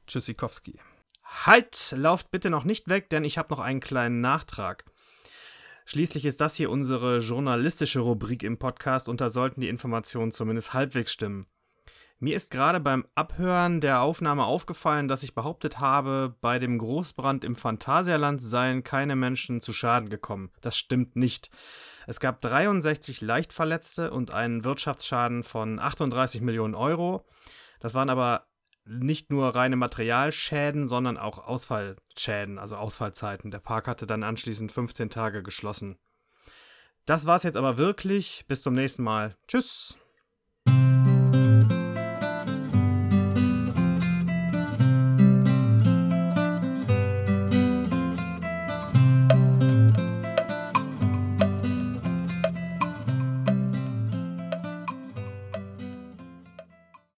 Tschüssikowski. Halt, lauft bitte noch nicht weg, denn ich habe noch einen kleinen Nachtrag. Schließlich ist das hier unsere journalistische Rubrik im Podcast und da sollten die Informationen zumindest halbwegs stimmen. Mir ist gerade beim Abhören der Aufnahme aufgefallen, dass ich behauptet habe, bei dem Großbrand im Phantasialand seien keine Menschen zu Schaden gekommen. Das stimmt nicht. Es gab 63 Leichtverletzte und einen Wirtschaftsschaden von 38 Millionen Euro. Das waren aber nicht nur reine Materialschäden, sondern auch Ausfallschäden, also Ausfallzeiten. Der Park hatte dann anschließend 15 Tage geschlossen. Das war's jetzt aber wirklich. Bis zum nächsten Mal. Tschüss.